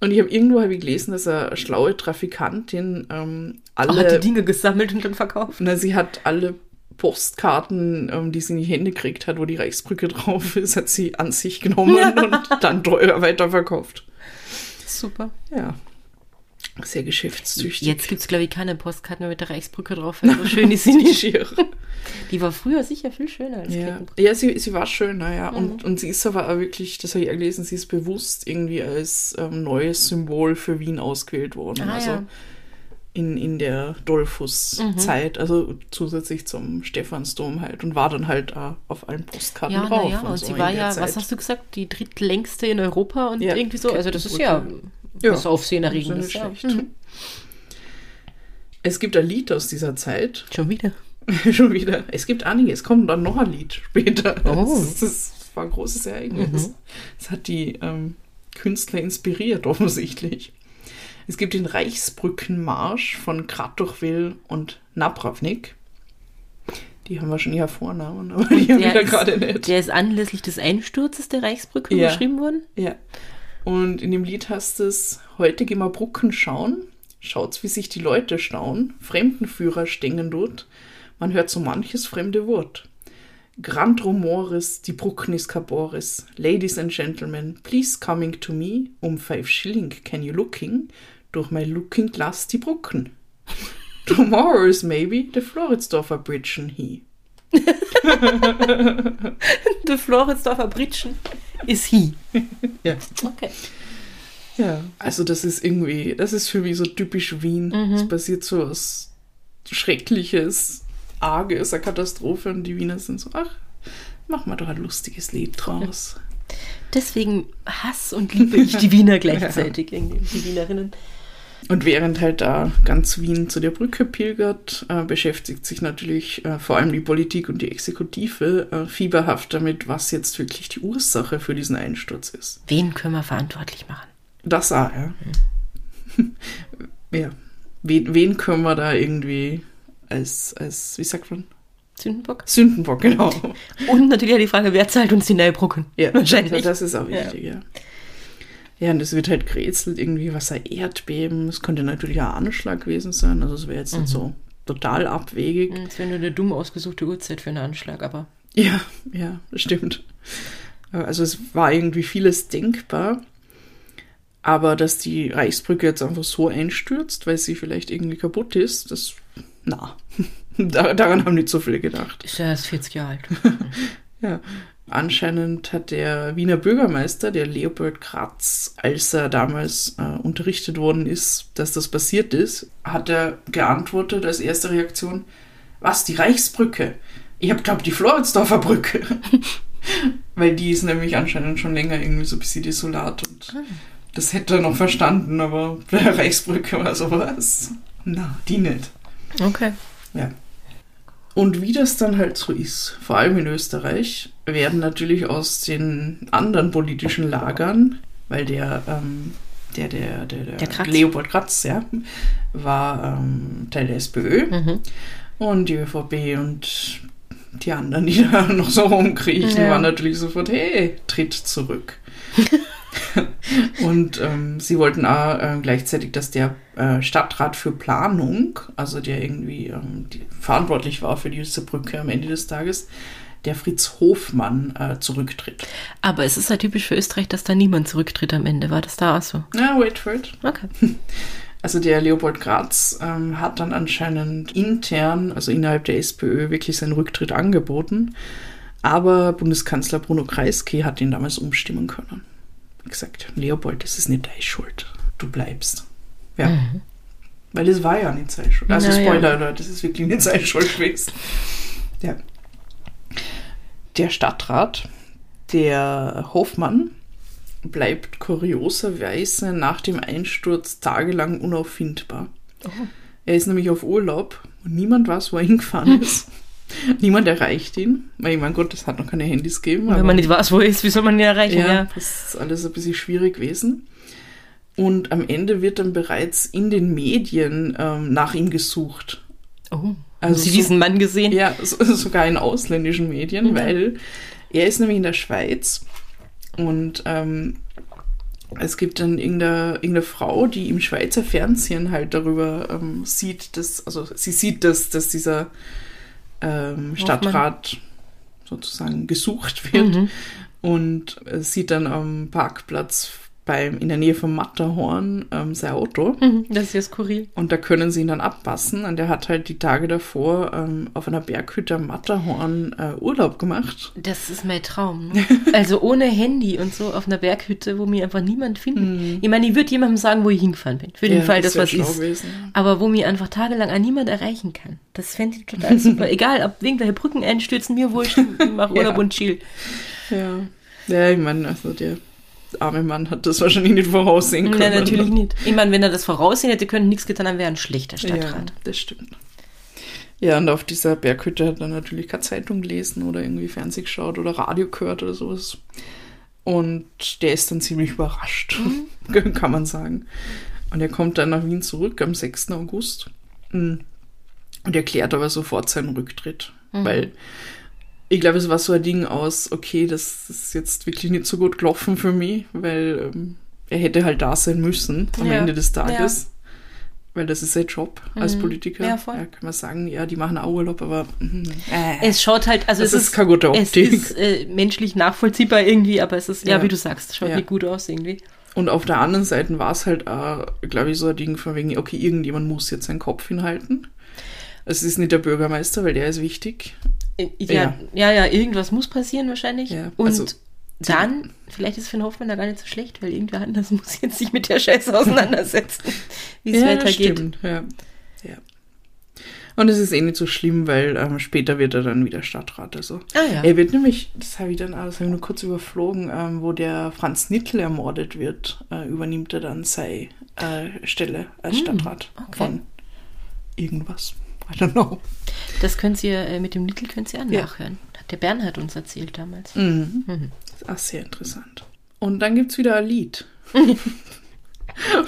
Und ich habe irgendwo hab ich gelesen, dass eine schlaue Trafikantin ähm, Auch alle, hat die Dinge gesammelt und dann verkauft. na, sie hat alle Postkarten, ähm, die sie in die Hände gekriegt hat, wo die Reichsbrücke drauf ist, hat sie an sich genommen und dann teuer weiterverkauft. Super. Ja, sehr geschäftstüchtig. Jetzt gibt es, glaube ich, keine Postkarten mehr mit der Reichsbrücke drauf. weil So schön ist sie nicht. Schier. Die war früher sicher viel schöner als Ja, ja sie, sie war schön, naja. Mhm. Und, und sie ist aber auch wirklich, das habe ich gelesen, sie ist bewusst irgendwie als ähm, neues Symbol für Wien ausgewählt worden. Ah, also ja. In, in der Dollfuß-Zeit, also zusätzlich zum Stephansdom halt und war dann halt auch auf allen Postkarten Ja, drauf. naja, und und so sie war ja, Zeit. was hast du gesagt, die drittlängste in Europa und Ja, irgendwie so. Also das ist ja. Ja, was Aufsehenerregendes. ist Ja. ja. Mhm. Es gibt ein Lied aus dieser Zeit, Schon wieder. schon wieder. Es gibt einige, es kommt dann noch ein Lied später. Oh. Das, das war ein großes Ereignis. Mhm. Das hat die ähm, Künstler inspiriert, offensichtlich. Es gibt den Reichsbrückenmarsch von Kratochwil und Napravnik. Die haben wahrscheinlich ja Vornamen, aber die haben Der wir ist- gerade nicht. Der ist anlässlich des Einsturzes der Reichsbrücke Ja. geschrieben worden. Ja. Und in dem Lied heißt es, heute gehen wir Brücken schauen, schaut's, wie sich die Leute stauen, Fremdenführer stehen dort, man hört so manches fremde Wort. Grand Rumoris, die Brücken ist Caboris, Ladies and Gentlemen, please coming to me, um five shilling can you looking, durch my looking glass die Brücken. Tomorrow is maybe the Floridsdorfer Bridgen he. Der Floridsdorfer Britschen ist he. Ja. Okay. Ja, also das ist irgendwie, das ist für mich so typisch Wien. Mhm. Es passiert so was Schreckliches, Arges, eine Katastrophe und die Wiener sind so, ach, mach mal doch ein lustiges Lied draus. deswegen Hass und liebe ich die Wiener gleichzeitig, irgendwie, die Wienerinnen. Und während halt da ganz Wien zu der Brücke pilgert, äh, beschäftigt sich natürlich äh, vor allem die Politik und die Exekutive äh, fieberhaft damit, was jetzt wirklich die Ursache für diesen Einsturz ist. Wen können wir verantwortlich machen? Das auch, ja. ja. Wen, wen können wir da irgendwie als, als, wie sagt man? Sündenbock? Sündenbock, genau. Und natürlich auch die Frage, wer zahlt uns die Neubrücken? Ja, wahrscheinlich. Das ist auch wichtig, ja. ja. Ja, und es wird halt gerätselt, irgendwie was ein Erdbeben. Es könnte natürlich ein Anschlag gewesen sein. Also es wäre jetzt mhm. nicht so total abwegig. Es wäre nur eine dumm ausgesuchte Uhrzeit für einen Anschlag, aber. Ja, ja, das stimmt. Also es war irgendwie vieles denkbar. Aber dass die Reichsbrücke jetzt einfach so einstürzt, weil sie vielleicht irgendwie kaputt ist, das, na, daran haben nicht so viele gedacht. Ist ja erst 40 Jahre alt. ja. Anscheinend hat der Wiener Bürgermeister, der Leopold Kratz, als er damals äh, unterrichtet worden ist, dass das passiert ist, hat er geantwortet als erste Reaktion, was, die Reichsbrücke? Ich hab glaubt, die Floridsdorfer Brücke. Weil die ist nämlich anscheinend schon länger irgendwie so ein bisschen desolat und ah. das hätte er noch verstanden, aber bei der Reichsbrücke war sowas. Na, die nicht. Okay. Ja. Und wie das dann halt so ist, vor allem in Österreich, werden natürlich aus den anderen politischen Lagern, weil der, ähm, der, der, der, der, der Kratz. Leopold Kratz, ja, war ähm, Teil der SPÖ mhm. und die ÖVP und die anderen, die da noch so rumkriechen, ja. waren natürlich sofort, hey, tritt zurück. und ähm, sie wollten auch äh, gleichzeitig, dass der äh, Stadtrat für Planung, also der irgendwie ähm, die, verantwortlich war für diese Brücke am Ende des Tages, der Fritz Hofmann äh, zurücktritt. Aber es ist ja typisch für Österreich, dass da niemand zurücktritt am Ende. War das da auch so? Ja, wait for it. Okay. Also der Leopold Graz ähm, hat dann anscheinend intern, also innerhalb der SPÖ, wirklich seinen Rücktritt angeboten. Aber Bundeskanzler Bruno Kreisky hat ihn damals umstimmen können gesagt, Leopold, das ist nicht deine Schuld. Du bleibst. Ja. Mhm. Weil es war ja nicht seine Schuld. Also Na, Spoiler, ja. das ist wirklich nicht seine Schuld gewesen. Ja. Der Stadtrat, der Hofmann, bleibt kurioserweise nach dem Einsturz tagelang unauffindbar. Oh. Er ist nämlich auf Urlaub und niemand weiß, wo er hingefahren ist. Niemand erreicht ihn, weil ich mein Gott, es hat noch keine Handys gegeben. Wenn man nicht weiß, wo er ist, wie soll man ihn erreichen? Ja, ja, das ist alles ein bisschen schwierig gewesen. Und am Ende wird dann bereits in den Medien ähm, nach ihm gesucht. Oh, also haben Sie so, diesen Mann gesehen? Ja, so, sogar in ausländischen Medien, mhm. weil er ist nämlich in der Schweiz und ähm, es gibt dann irgendeine, irgendeine Frau, die im Schweizer Fernsehen halt darüber ähm, sieht, dass, also sie sieht, dass, dass dieser ähm, Stadtrat sozusagen gesucht wird mhm. und sieht dann am Parkplatz beim, in der Nähe vom Matterhorn ähm, sein Auto. Mhm, das ist ja skurril. Und da können sie ihn dann abpassen. Und er hat halt die Tage davor ähm, auf einer Berghütte am Matterhorn äh, Urlaub gemacht. Das ist mein Traum. Ne? also ohne Handy und so auf einer Berghütte, wo mir einfach niemand findet. Mhm. Ich meine, ich würde jemandem sagen, wo ich hingefahren bin. Für den ja, Fall, dass was ist. Gewesen. Aber wo mir einfach tagelang an niemand erreichen kann. Das fände ich total super. Egal, ob irgendwelche Brücken einstürzen, mir wurscht. Ich mache Urlaub ja. und chill. Ja. Ja, ich meine, also der arme Mann hat das wahrscheinlich nicht voraussehen können. Nein, natürlich nicht. Ich meine, wenn er das voraussehen hätte können, nichts getan, dann wäre ein schlechter Stadtrat. Ja, das stimmt. Ja, und auf dieser Berghütte hat er natürlich keine Zeitung gelesen oder irgendwie Fernsehen geschaut oder Radio gehört oder sowas. Und der ist dann ziemlich überrascht, mhm. kann man sagen. Und er kommt dann nach Wien zurück am 6. August und erklärt aber sofort seinen Rücktritt, mhm. weil ich glaube, es war so ein Ding aus, okay, das ist jetzt wirklich nicht so gut gelaufen für mich, weil ähm, er hätte halt da sein müssen am ja. Ende des Tages. Ja. Weil das ist sein Job als mhm. Politiker. Ja, voll. Ja, kann man sagen, ja, die machen auch Urlaub, aber mhm. äh, es schaut halt, also es ist, keine gute Optik. Es ist äh, menschlich nachvollziehbar irgendwie, aber es ist, ja, wie du sagst, schaut nicht gut aus irgendwie. Und auf der anderen Seite war es halt, auch, glaube ich, so ein Ding von wegen, okay, irgendjemand muss jetzt seinen Kopf hinhalten. Es ist nicht der Bürgermeister, weil der ist wichtig. Ja, ja, ja, irgendwas muss passieren wahrscheinlich. Ja, und also, dann, vielleicht ist Finn Hoffmann da gar nicht so schlecht, weil irgendwer anders muss jetzt sich mit der Scheiße auseinandersetzen, wie es ja, weitergeht. Stimmt, ja. ja. Und es ist eh nicht so schlimm, weil ähm, später wird er dann wieder Stadtrat. Also. Ah ja. Er wird nämlich, das habe ich dann, das habe ich nur kurz überflogen, ähm, wo der Franz Nittel ermordet wird, äh, übernimmt er dann seine äh, Stelle als Stadtrat Hm, okay. von irgendwas. I don't know. Das könnt ihr, äh, mit dem Little könnt ihr auch Ja. nachhören. Hat der Bernhard uns erzählt damals. Mhm. Mhm. Das ist auch sehr interessant. Und dann gibt es wieder ein Lied.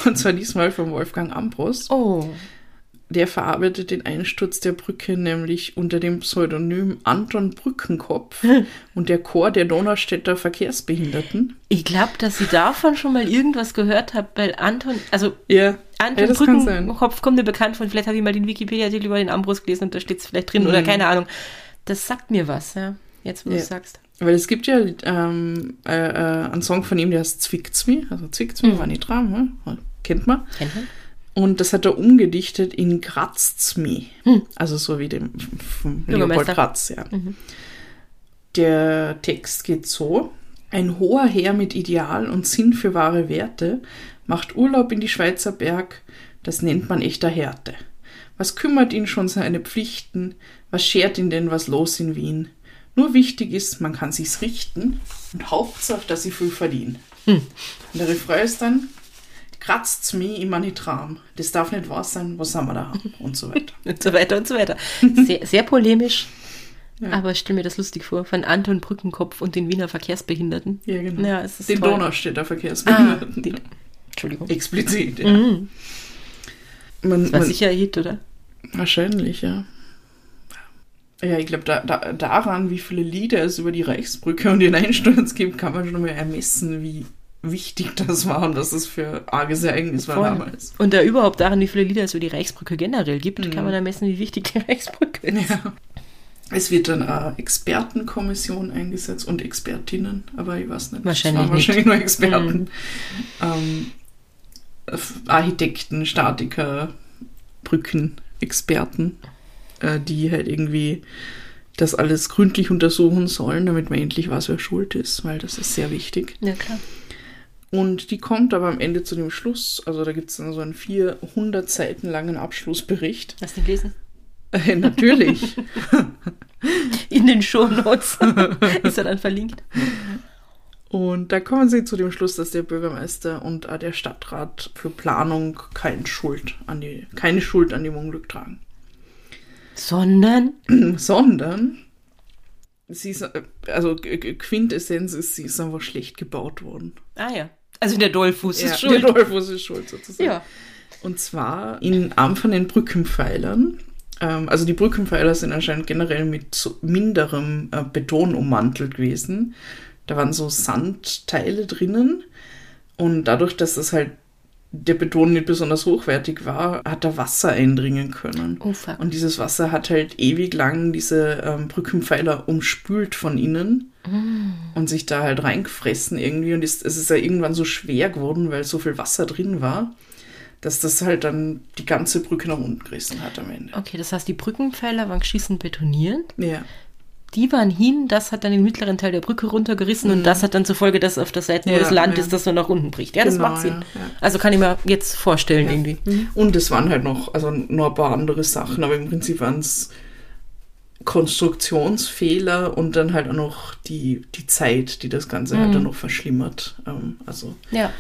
Und zwar diesmal von Wolfgang Ambros. Oh, Der verarbeitet den Einsturz der Brücke nämlich unter dem Pseudonym Anton Brückenkopf und der Chor der Donaustädter Verkehrsbehinderten. ich glaube, dass ich davon schon mal irgendwas gehört habe, weil Anton, also Ja, Anton ja. Brückenkopf kommt mir bekannt von, vielleicht habe ich mal den Wikipedia-Artikel über den Ambros gelesen und da steht es vielleicht drin oder Mhm. keine Ahnung. Das sagt mir was, ja. Jetzt, wo du Ja. es sagst. Weil es gibt ja ähm, äh, äh, einen Song von ihm, der heißt Zwickt's mi, also Zwickt's mi, Mhm. war nicht dran, ne? kennt man. Kennt man? Und das hat er umgedichtet in Kratzt's mi. Hm. Also so wie dem Bürgermeister. Leopold Kratz, ja. Mhm. Der Text geht so. Ein hoher Herr mit Ideal und Sinn für wahre Werte macht Urlaub in die Schweizer Berg, das nennt man echter Härte. Was kümmert ihn schon seine Pflichten? Was schert ihn denn was los in Wien? Nur wichtig ist, man kann sich's richten und Hauptsache, dass sie viel verdienen. Hm. Und der Refrain ist dann, kratzt's mich immer nicht Traum. Das darf nicht wahr sein, was haben wir da? Und so weiter. Und so weiter und so weiter. Sehr, sehr polemisch, Ja. aber ich stelle mir das lustig vor. Von Anton Brückenkopf und den Wiener Verkehrsbehinderten. Ja, genau. Ja, es ist Den toll. Donaustädter Ah, Verkehrsbehinderten. die, Entschuldigung. Explizit, ja. Mhm. Man, Das war man, sicher ein Hit, oder? Wahrscheinlich, ja. Ja, ich glaube, da, da, daran, wie viele Lieder es über die Reichsbrücke und den Einsturz gibt, kann man schon mal ermessen, wie wichtig das war und dass es für arges Ereignis war Voll. damals. Und da überhaupt daran, wie viele Lieder es über die Reichsbrücke generell gibt, Mhm. kann man ermessen, wie wichtig die Reichsbrücke ist. Ja. Es wird dann eine Expertenkommission eingesetzt und Expertinnen, aber ich weiß nicht. Wahrscheinlich nicht. wahrscheinlich nur Experten. Ähm, Architekten, Statiker, Brückenexperten, äh, die halt irgendwie das alles gründlich untersuchen sollen, damit man endlich weiß, wer schuld ist, weil das ist sehr wichtig. Ja, klar. Und die kommt aber am Ende zu dem Schluss, also da gibt es dann so einen 400 Seiten langen Abschlussbericht. Hast du ihn gelesen? Äh, natürlich. In den Shownotes ist er dann verlinkt. Und da kommen sie zu dem Schluss, dass der Bürgermeister und auch der Stadtrat für Planung keine Schuld an, die, keine Schuld an dem Unglück tragen. Sondern, Sondern, sie ist, äh, also Quintessenz ist, sie ist einfach schlecht gebaut worden. ah ja, also der Dollfuß Ja, ist schuld. Der Dolphus ist schuld sozusagen. Ja. Und zwar in einem von den Brückenpfeilern. Ähm, also die Brückenpfeiler sind anscheinend generell mit so minderem äh, Beton ummantelt gewesen. Da waren so Sandteile drinnen. Und dadurch, dass das halt der Beton nicht besonders hochwertig war, hat da Wasser eindringen können. Oh fuck. Und dieses Wasser hat halt ewig lang diese ähm, Brückenpfeiler umspült von innen und sich da halt reingefressen irgendwie. Und ist, es ist ja irgendwann so schwer geworden, weil so viel Wasser drin war, dass das halt dann die ganze Brücke nach unten gerissen hat am Ende. Okay, das heißt, die Brückenpfeiler waren geschießen betonierend. Ja, Die waren hin, das hat dann den mittleren Teil der Brücke runtergerissen und das hat dann zur Folge, dass auf der Seite, wo Mhm. Ja, das Land ja. ist, das so nach unten bricht. Ja, das Genau, macht Sinn. ja, ja. Also kann ich mir jetzt vorstellen irgendwie. Und es waren halt noch, also noch ein paar andere Sachen, aber im Prinzip waren es Konstruktionsfehler und dann halt auch noch die, die Zeit, die das Ganze halt dann noch verschlimmert. Ähm, also Ja.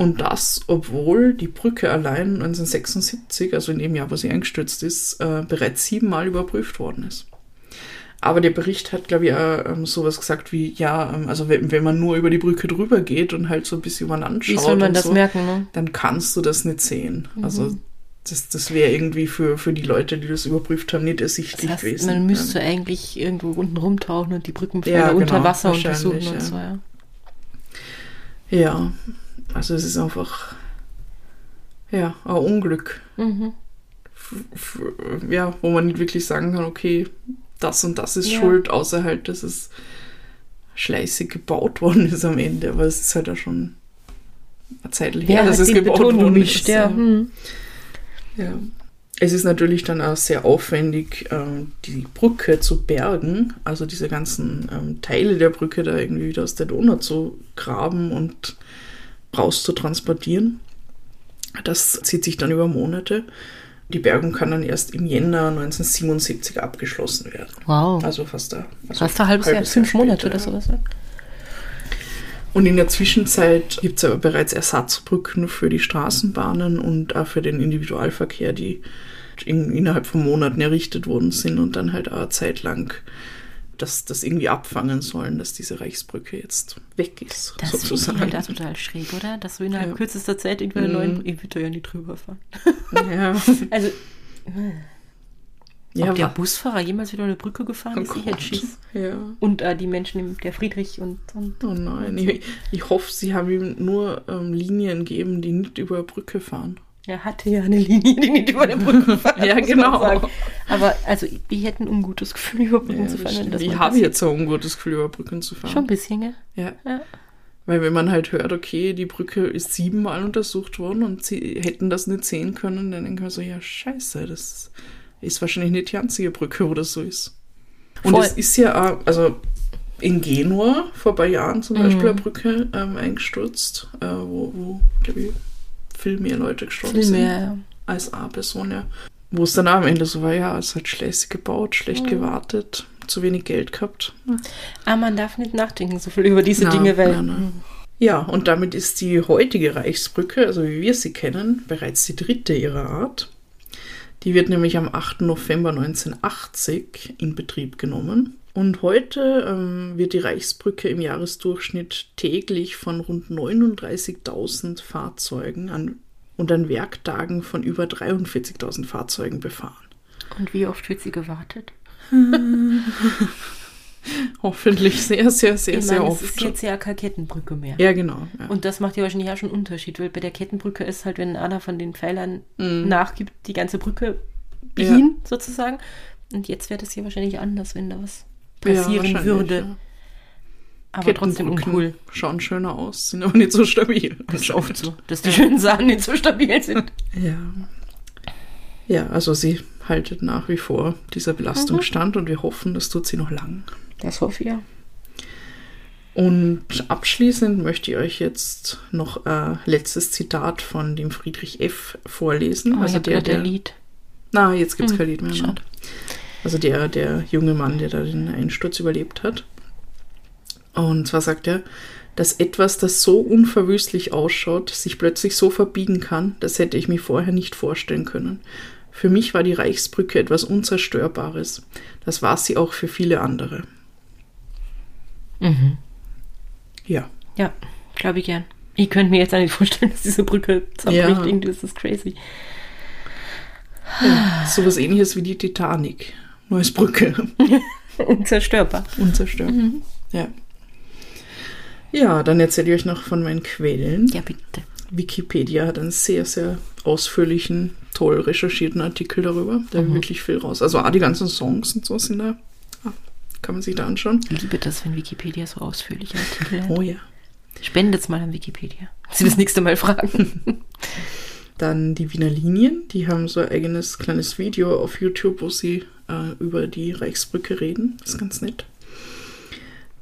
Und das, obwohl die Brücke allein 1976, also in dem Jahr, wo sie eingestürzt ist, äh, bereits siebenmal überprüft worden ist. Aber der Bericht hat, glaube ich, auch ähm, sowas gesagt wie, ja, ähm, also wenn, wenn man nur über die Brücke drüber geht und halt so ein bisschen übereinander Wie schaut so, merken, ne? dann kannst du das nicht sehen. Mhm. Also das, das wäre irgendwie für, für die Leute, die das überprüft haben, nicht Das ersichtlich heißt, gewesen. man müsste Ja. eigentlich irgendwo unten rumtauchen und die Brückenpfeiler Ja, genau, unter Wasser untersuchen und ja. so, ja. Ja, also es ist einfach, ja, ein Unglück. Mhm. f- ja, wo man nicht wirklich sagen kann, okay, das und das ist schuld, außer halt, dass es schleißig gebaut worden ist am Ende. Aber es ist halt auch schon eine Zeit her, Ja, dass es gebaut Beton worden ist. Ja. Hm. Ja. Es ist natürlich dann auch sehr aufwendig, ähm, die Brücke zu bergen, also diese ganzen ähm, Teile der Brücke da irgendwie wieder aus der Donau zu graben und raus zu transportieren. Das zieht sich dann über Monate. Die Bergung kann dann erst im Jänner 1977 abgeschlossen werden. Wow. Also fast ein, also Fast ein halbes, Jahr, fünf Monate oder sowas. Ne? Und in der Zwischenzeit gibt es aber bereits Ersatzbrücken für die Straßenbahnen und auch für den Individualverkehr, die in, innerhalb von Monaten errichtet worden sind und dann halt auch eine Zeit lang das, das irgendwie abfangen sollen, dass diese Reichsbrücke jetzt weg ist. Das sozusagen. ist halt total schräg, oder? Dass du innerhalb ja. kürzester Zeit irgendwie einen neuen. Ich würde ja nicht drüber fahren. Ja. also. Ja, Ob der Busfahrer jemals wieder eine Brücke gefahren oh ist, ich hätte Schiss. Ja. Und äh, die Menschen, der Friedrich und. und oh nein, so. ich, ich, hoffe, sie haben ihm nur ähm, Linien gegeben, die nicht über Brücke fahren. Er hatte ja eine Linie, die nicht über der Brücke fährt. ja, genau. Aber also, wir hätten ein ungutes Gefühl, über Brücken ja, zu fahren. Ich habe jetzt auch ein ungutes Gefühl, über Brücken zu fahren. Schon ein bisschen, gell? Ja. ja. Weil wenn man halt hört, okay, die Brücke ist siebenmal untersucht worden und sie hätten das nicht sehen können, dann denken wir so, ja, scheiße, das ist wahrscheinlich nicht die einzige Brücke, wo das so ist. Und Voll. es ist ja auch, also in Genua vor ein paar Jahren zum Beispiel mhm. eine Brücke ähm, eingestürzt, äh, wo, wo glaube ich, viel mehr Leute gestorben viel sind. Mehr, ja. Als eine Person, ja. Wo es dann am Ende so war, ja, es hat schlecht gebaut, schlecht mhm. gewartet, zu wenig Geld gehabt. Ja. Aber man darf nicht nachdenken so viel über diese na, Dinge, weil. Na, na. Ja, und damit ist die heutige Reichsbrücke, also wie wir sie kennen, bereits die dritte ihrer Art. Die wird nämlich am 8. November 1980 in Betrieb genommen. Und heute ähm, wird die Reichsbrücke im Jahresdurchschnitt täglich von rund 39.000 Fahrzeugen an, und an Werktagen von über 43.000 Fahrzeugen befahren. Und wie oft wird sie gewartet? Hoffentlich sehr, sehr, sehr, ich sehr meine, oft. Es ist jetzt ja keine Kettenbrücke mehr. Ja, genau. Ja. Und das macht ja wahrscheinlich auch schon einen Unterschied, weil bei der Kettenbrücke ist halt, wenn einer von den Pfeilern mm. nachgibt, die ganze Brücke hin, ja. sozusagen. Und jetzt wäre das hier wahrscheinlich anders, wenn da was passieren ja, würde. Aber trotzdem uncool. Schauen schöner aus, sind aber nicht so stabil. Das ist oft so, dass die schönen Sachen nicht so stabil sind. Ja. Ja, also sie haltet nach wie vor dieser Belastung mhm. stand und wir hoffen, das tut sie noch lang. Das hoffe ich ja. Und abschließend möchte ich euch jetzt noch ein letztes Zitat von dem Friedrich F. vorlesen. Oh, also der, der Lied. Na, jetzt gibt es hm, kein Lied mehr. Schade. Also der, der junge Mann, der da den Einsturz überlebt hat. Und zwar sagt er, dass etwas, das so unverwüstlich ausschaut, sich plötzlich so verbiegen kann, das hätte ich mir vorher nicht vorstellen können. Für mich war die Reichsbrücke etwas Unzerstörbares. Das war sie auch für viele andere. Mhm. Ja. Ja, glaube ich gern. Ich könnte mir jetzt nicht vorstellen, dass diese Brücke zerbricht. Ja. Das ist crazy. Ja, sowas ähnliches wie die Titanic. Neues Brücke. Unzerstörbar. Unzerstörbar. Mhm. Ja. Ja, dann erzähle ich euch noch von meinen Quellen. Ja, bitte. Wikipedia hat einen sehr, sehr ausführlichen, toll recherchierten Artikel darüber. Da mhm. wirklich viel raus. Also auch die ganzen Songs und so sind da. Ah, kann man sich da anschauen. Ich liebe das, wenn Wikipedia so ausführliche Artikel hat. Oh ja. Spendet mal an Wikipedia. Sie das nächste Mal fragen. Dann die Wiener Linien, die haben so ein eigenes kleines Video auf YouTube, wo sie äh, über die Reichsbrücke reden. Das ist ganz nett.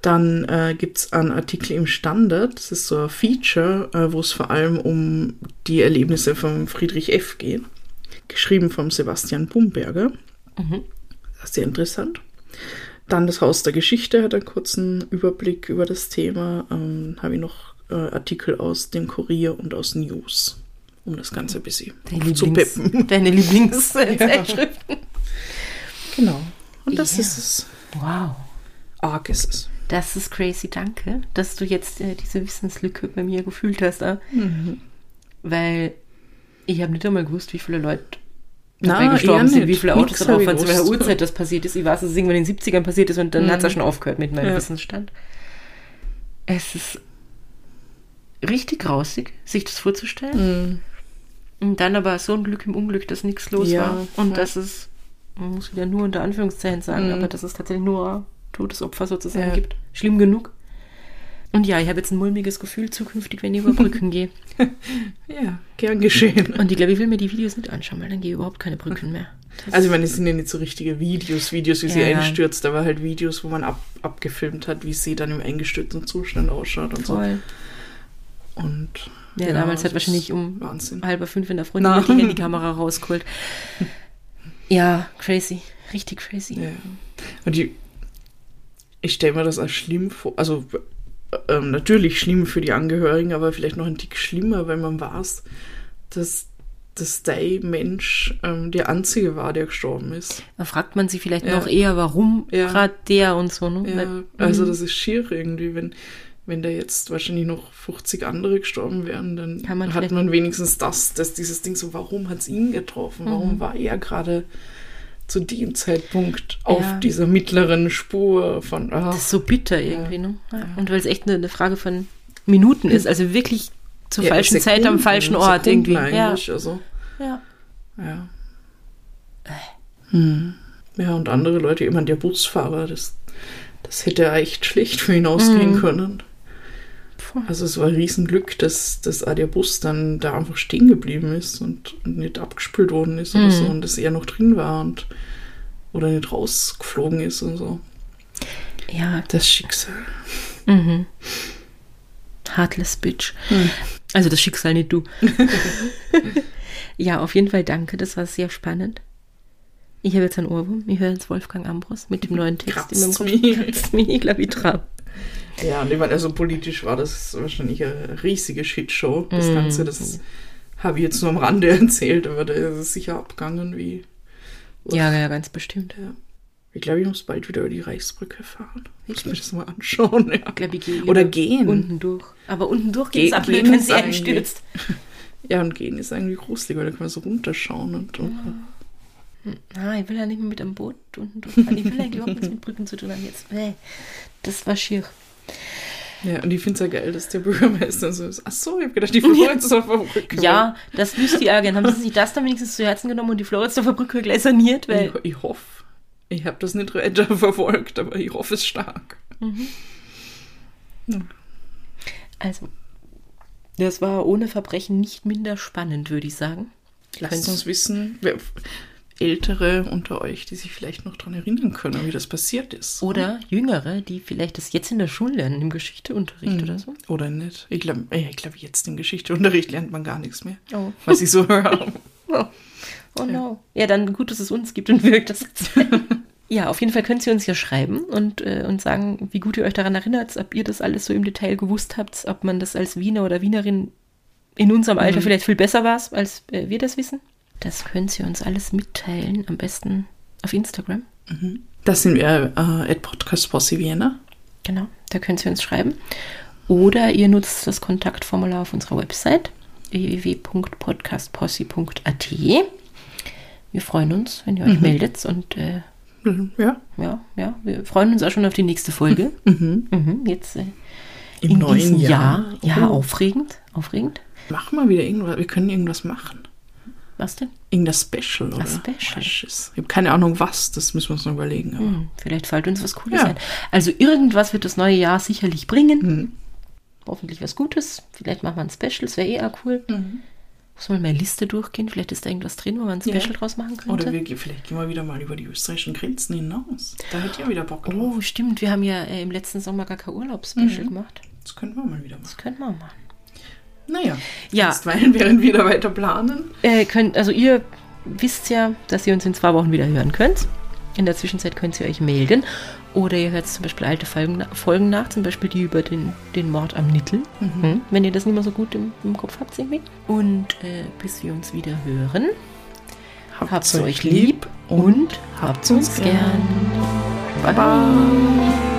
Dann äh, gibt es einen Artikel im Standard, das ist so ein Feature, äh, wo es vor allem um die Erlebnisse von Friedrich F. geht. Geschrieben von Sebastian Bumberger. Mhm. Sehr interessant. Dann das Haus der Geschichte hat einen kurzen Überblick über das Thema. Ähm, Habe ich noch äh, Artikel aus dem Kurier und aus News, um das Ganze ein bisschen zu peppen. Deine Lieblingszeitschriften. Ja. Genau. Und das ja. ist es. Wow. Arg ist es. Das ist crazy, danke, dass du jetzt äh, diese Wissenslücke bei mir gefühlt hast. Äh? Mhm. Weil ich habe nicht einmal gewusst, wie viele Leute dabei gestorben sind, wie viele Autos drauf waren, zu welcher Uhrzeit das passiert ist. Ich weiß, dass es irgendwann in den 70ern passiert ist und dann mhm. hat es ja schon aufgehört mit meinem ja. Wissensstand. Es ist richtig grausig, sich das vorzustellen. Mhm. Und dann aber so ein Glück im Unglück, dass nichts los ja. war. Und ja. dass es man muss wieder nur unter Anführungszeichen sagen, mhm. aber dass es tatsächlich nur Todesopfer sozusagen ja. gibt. Schlimm genug. Und ja, ich habe jetzt ein mulmiges Gefühl zukünftig, wenn ich über Brücken gehe. Ja, gern geschehen. Und ich glaube, ich will mir die Videos nicht anschauen, weil dann gehe ich überhaupt keine Brücken mehr. Das also ich meine, es sind ja nicht so richtige Videos, Videos, wie ja, sie einstürzt, aber halt Videos, wo man ab, abgefilmt hat, wie sie dann im eingestürzten Zustand ausschaut und Voll. Und Ja, damals hat wahrscheinlich um Wahnsinn. halber fünf in der Freundin Na. die Handykamera rausgeholt. Ja, crazy. Richtig crazy. Ja. Und die, ich stelle mir das als schlimm vor. Also ähm, natürlich schlimm für die Angehörigen, aber vielleicht noch ein Tick schlimmer, wenn man weiß, dass, dass der Mensch ähm, der einzige war, der gestorben ist. Da fragt man sich vielleicht Ja. noch eher, warum Ja. gerade der und so. Ne? Ja, Weil- also Mhm. das ist schier irgendwie, wenn, wenn da jetzt wahrscheinlich noch 50 andere gestorben wären, dann man hat man wenigstens das, dass dieses Ding so, warum hat es ihn getroffen? Warum Mhm. war er gerade zu dem Zeitpunkt auf Ja. dieser mittleren Spur von ah, Das ist so bitter irgendwie, ne? Ja. Und weil es echt eine, eine Frage von Minuten ist, also wirklich zur ja, falschen Zeit am Sekunden, falschen Ort Sekunden irgendwie. Ja. Eigentlich, also, ja. ja. Hm. Ja, und andere Leute, ich meine, der Busfahrer, das, das hätte ja echt schlecht für ihn ausgehen Mhm. können. Also es war ein Riesenglück, dass, der Bus dann da einfach stehen geblieben ist und, und nicht abgespült worden ist oder Mhm. so und dass er noch drin war und oder nicht rausgeflogen ist und so. ja. Das Schicksal. Mhm. Heartless Bitch. Hm. Also das Schicksal, nicht du. ja, auf jeden Fall danke, das war sehr spannend. Ich habe jetzt einen Ohrwurm. Ich höre jetzt Wolfgang Ambros mit dem neuen Text in meinem Kopf. mich. Kratzt's mich, ich glaube, ich. Ja, und ich meine, also politisch war das wahrscheinlich eine riesige Shitshow. Das Mhm. Ganze, das habe ich jetzt nur am Rande erzählt, aber da ist es sicher abgegangen wie. Ja, ja, ganz bestimmt. Ja. Ich glaube, ich muss bald wieder über die Reichsbrücke fahren. Ich muss mir das mal anschauen. Ja. Ich glaube, ich gehe Oder gehen. Unten durch. Aber unten durch Ge- geht es ab, wenn sie einstürzt. Ja, und gehen ist eigentlich gruselig, weil da kann man so runterschauen und. und Ah, ich will ja nicht mehr mit am Boot unten durchfahren. Ich will eigentlich überhaupt nichts mit Brücken zu tun haben jetzt. Nee, das war schier. Ja, und ich finde es ja geil, dass der Bürgermeister so ist. Ach so, ich habe gedacht, die Floridsdorfer Brücke. Ja, das wüsste ich auch gern. Haben sie sich das dann wenigstens zu Herzen genommen und die Floridsdorfer Brücke gleich saniert? Weil Ich, ich hoffe. Ich habe das nicht weiter verfolgt, aber ich hoffe es stark. Also, das war ohne Verbrechen nicht minder spannend, würde ich sagen. Lasst uns wissen, Ältere unter euch, die sich vielleicht noch daran erinnern können, wie das passiert ist. Oder Jüngere, die vielleicht das jetzt in der Schule lernen, im Geschichteunterricht Mhm. oder so. Oder nicht. Ich glaube, ich glaub, jetzt im Geschichteunterricht lernt man gar nichts mehr. Oh. Was ich so höre. Oh, oh no. Ja, dann gut, dass es uns gibt und wirkt das jetzt. ja, auf jeden Fall könnt ihr uns ja schreiben und, äh, und sagen, wie gut ihr euch daran erinnert, ob ihr das alles so im Detail gewusst habt, ob man das als Wiener oder Wienerin in unserem Alter vielleicht viel besser war, als äh, wir das wissen. Das könnt ihr uns alles mitteilen, am besten auf Instagram. Das sind wir äh, at Podcast Posse Vienna. Genau, da könnt ihr uns schreiben. Oder ihr nutzt das Kontaktformular auf unserer Website www.podcastposse.at. Wir freuen uns, wenn ihr euch meldet und äh, Mhm, Ja, ja, ja, wir freuen uns auch schon auf die nächste Folge. mhm. Mhm, jetzt äh, im in neuen Jahr. Jahr. Ja, Oh. aufregend, aufregend. Machen wir wieder irgendwas. Wir können irgendwas machen. Was denn? Irgendein Special, oder? Special. Ich habe keine Ahnung, was. Das müssen wir uns noch überlegen. Hm, vielleicht fällt uns was Cooles Ja. ein. Also irgendwas wird das neue Jahr sicherlich bringen. Mhm. Hoffentlich was Gutes. Vielleicht machen wir ein Special, das wäre eh auch cool. Mhm. Muss mal meine Liste durchgehen. Vielleicht ist da irgendwas drin, wo man ein Ja. Special draus machen könnte. Oder wir, vielleicht gehen wir wieder mal über die österreichischen Grenzen hinaus. Da hätte ich ja wieder Bock drauf. Oh, stimmt. Wir haben ja äh, im letzten Sommer gar kein Urlaubsspecial Mhm. gemacht. Das können wir mal wieder machen. Das könnten wir machen. Naja, Ja. einstweilen, während wir da weiter planen. Äh, könnt, also ihr wisst ja, dass ihr uns in zwei Wochen wieder hören könnt. In der Zwischenzeit könnt ihr euch melden. Oder ihr hört zum Beispiel alte Folgen, Folgen nach, zum Beispiel die über den, den Mord am Nittel. Mhm. Wenn ihr das nicht mehr so gut im, im Kopf habt irgendwie. Und äh, bis wir uns wieder hören, habt's euch lieb und habt's uns gern. Bye bye.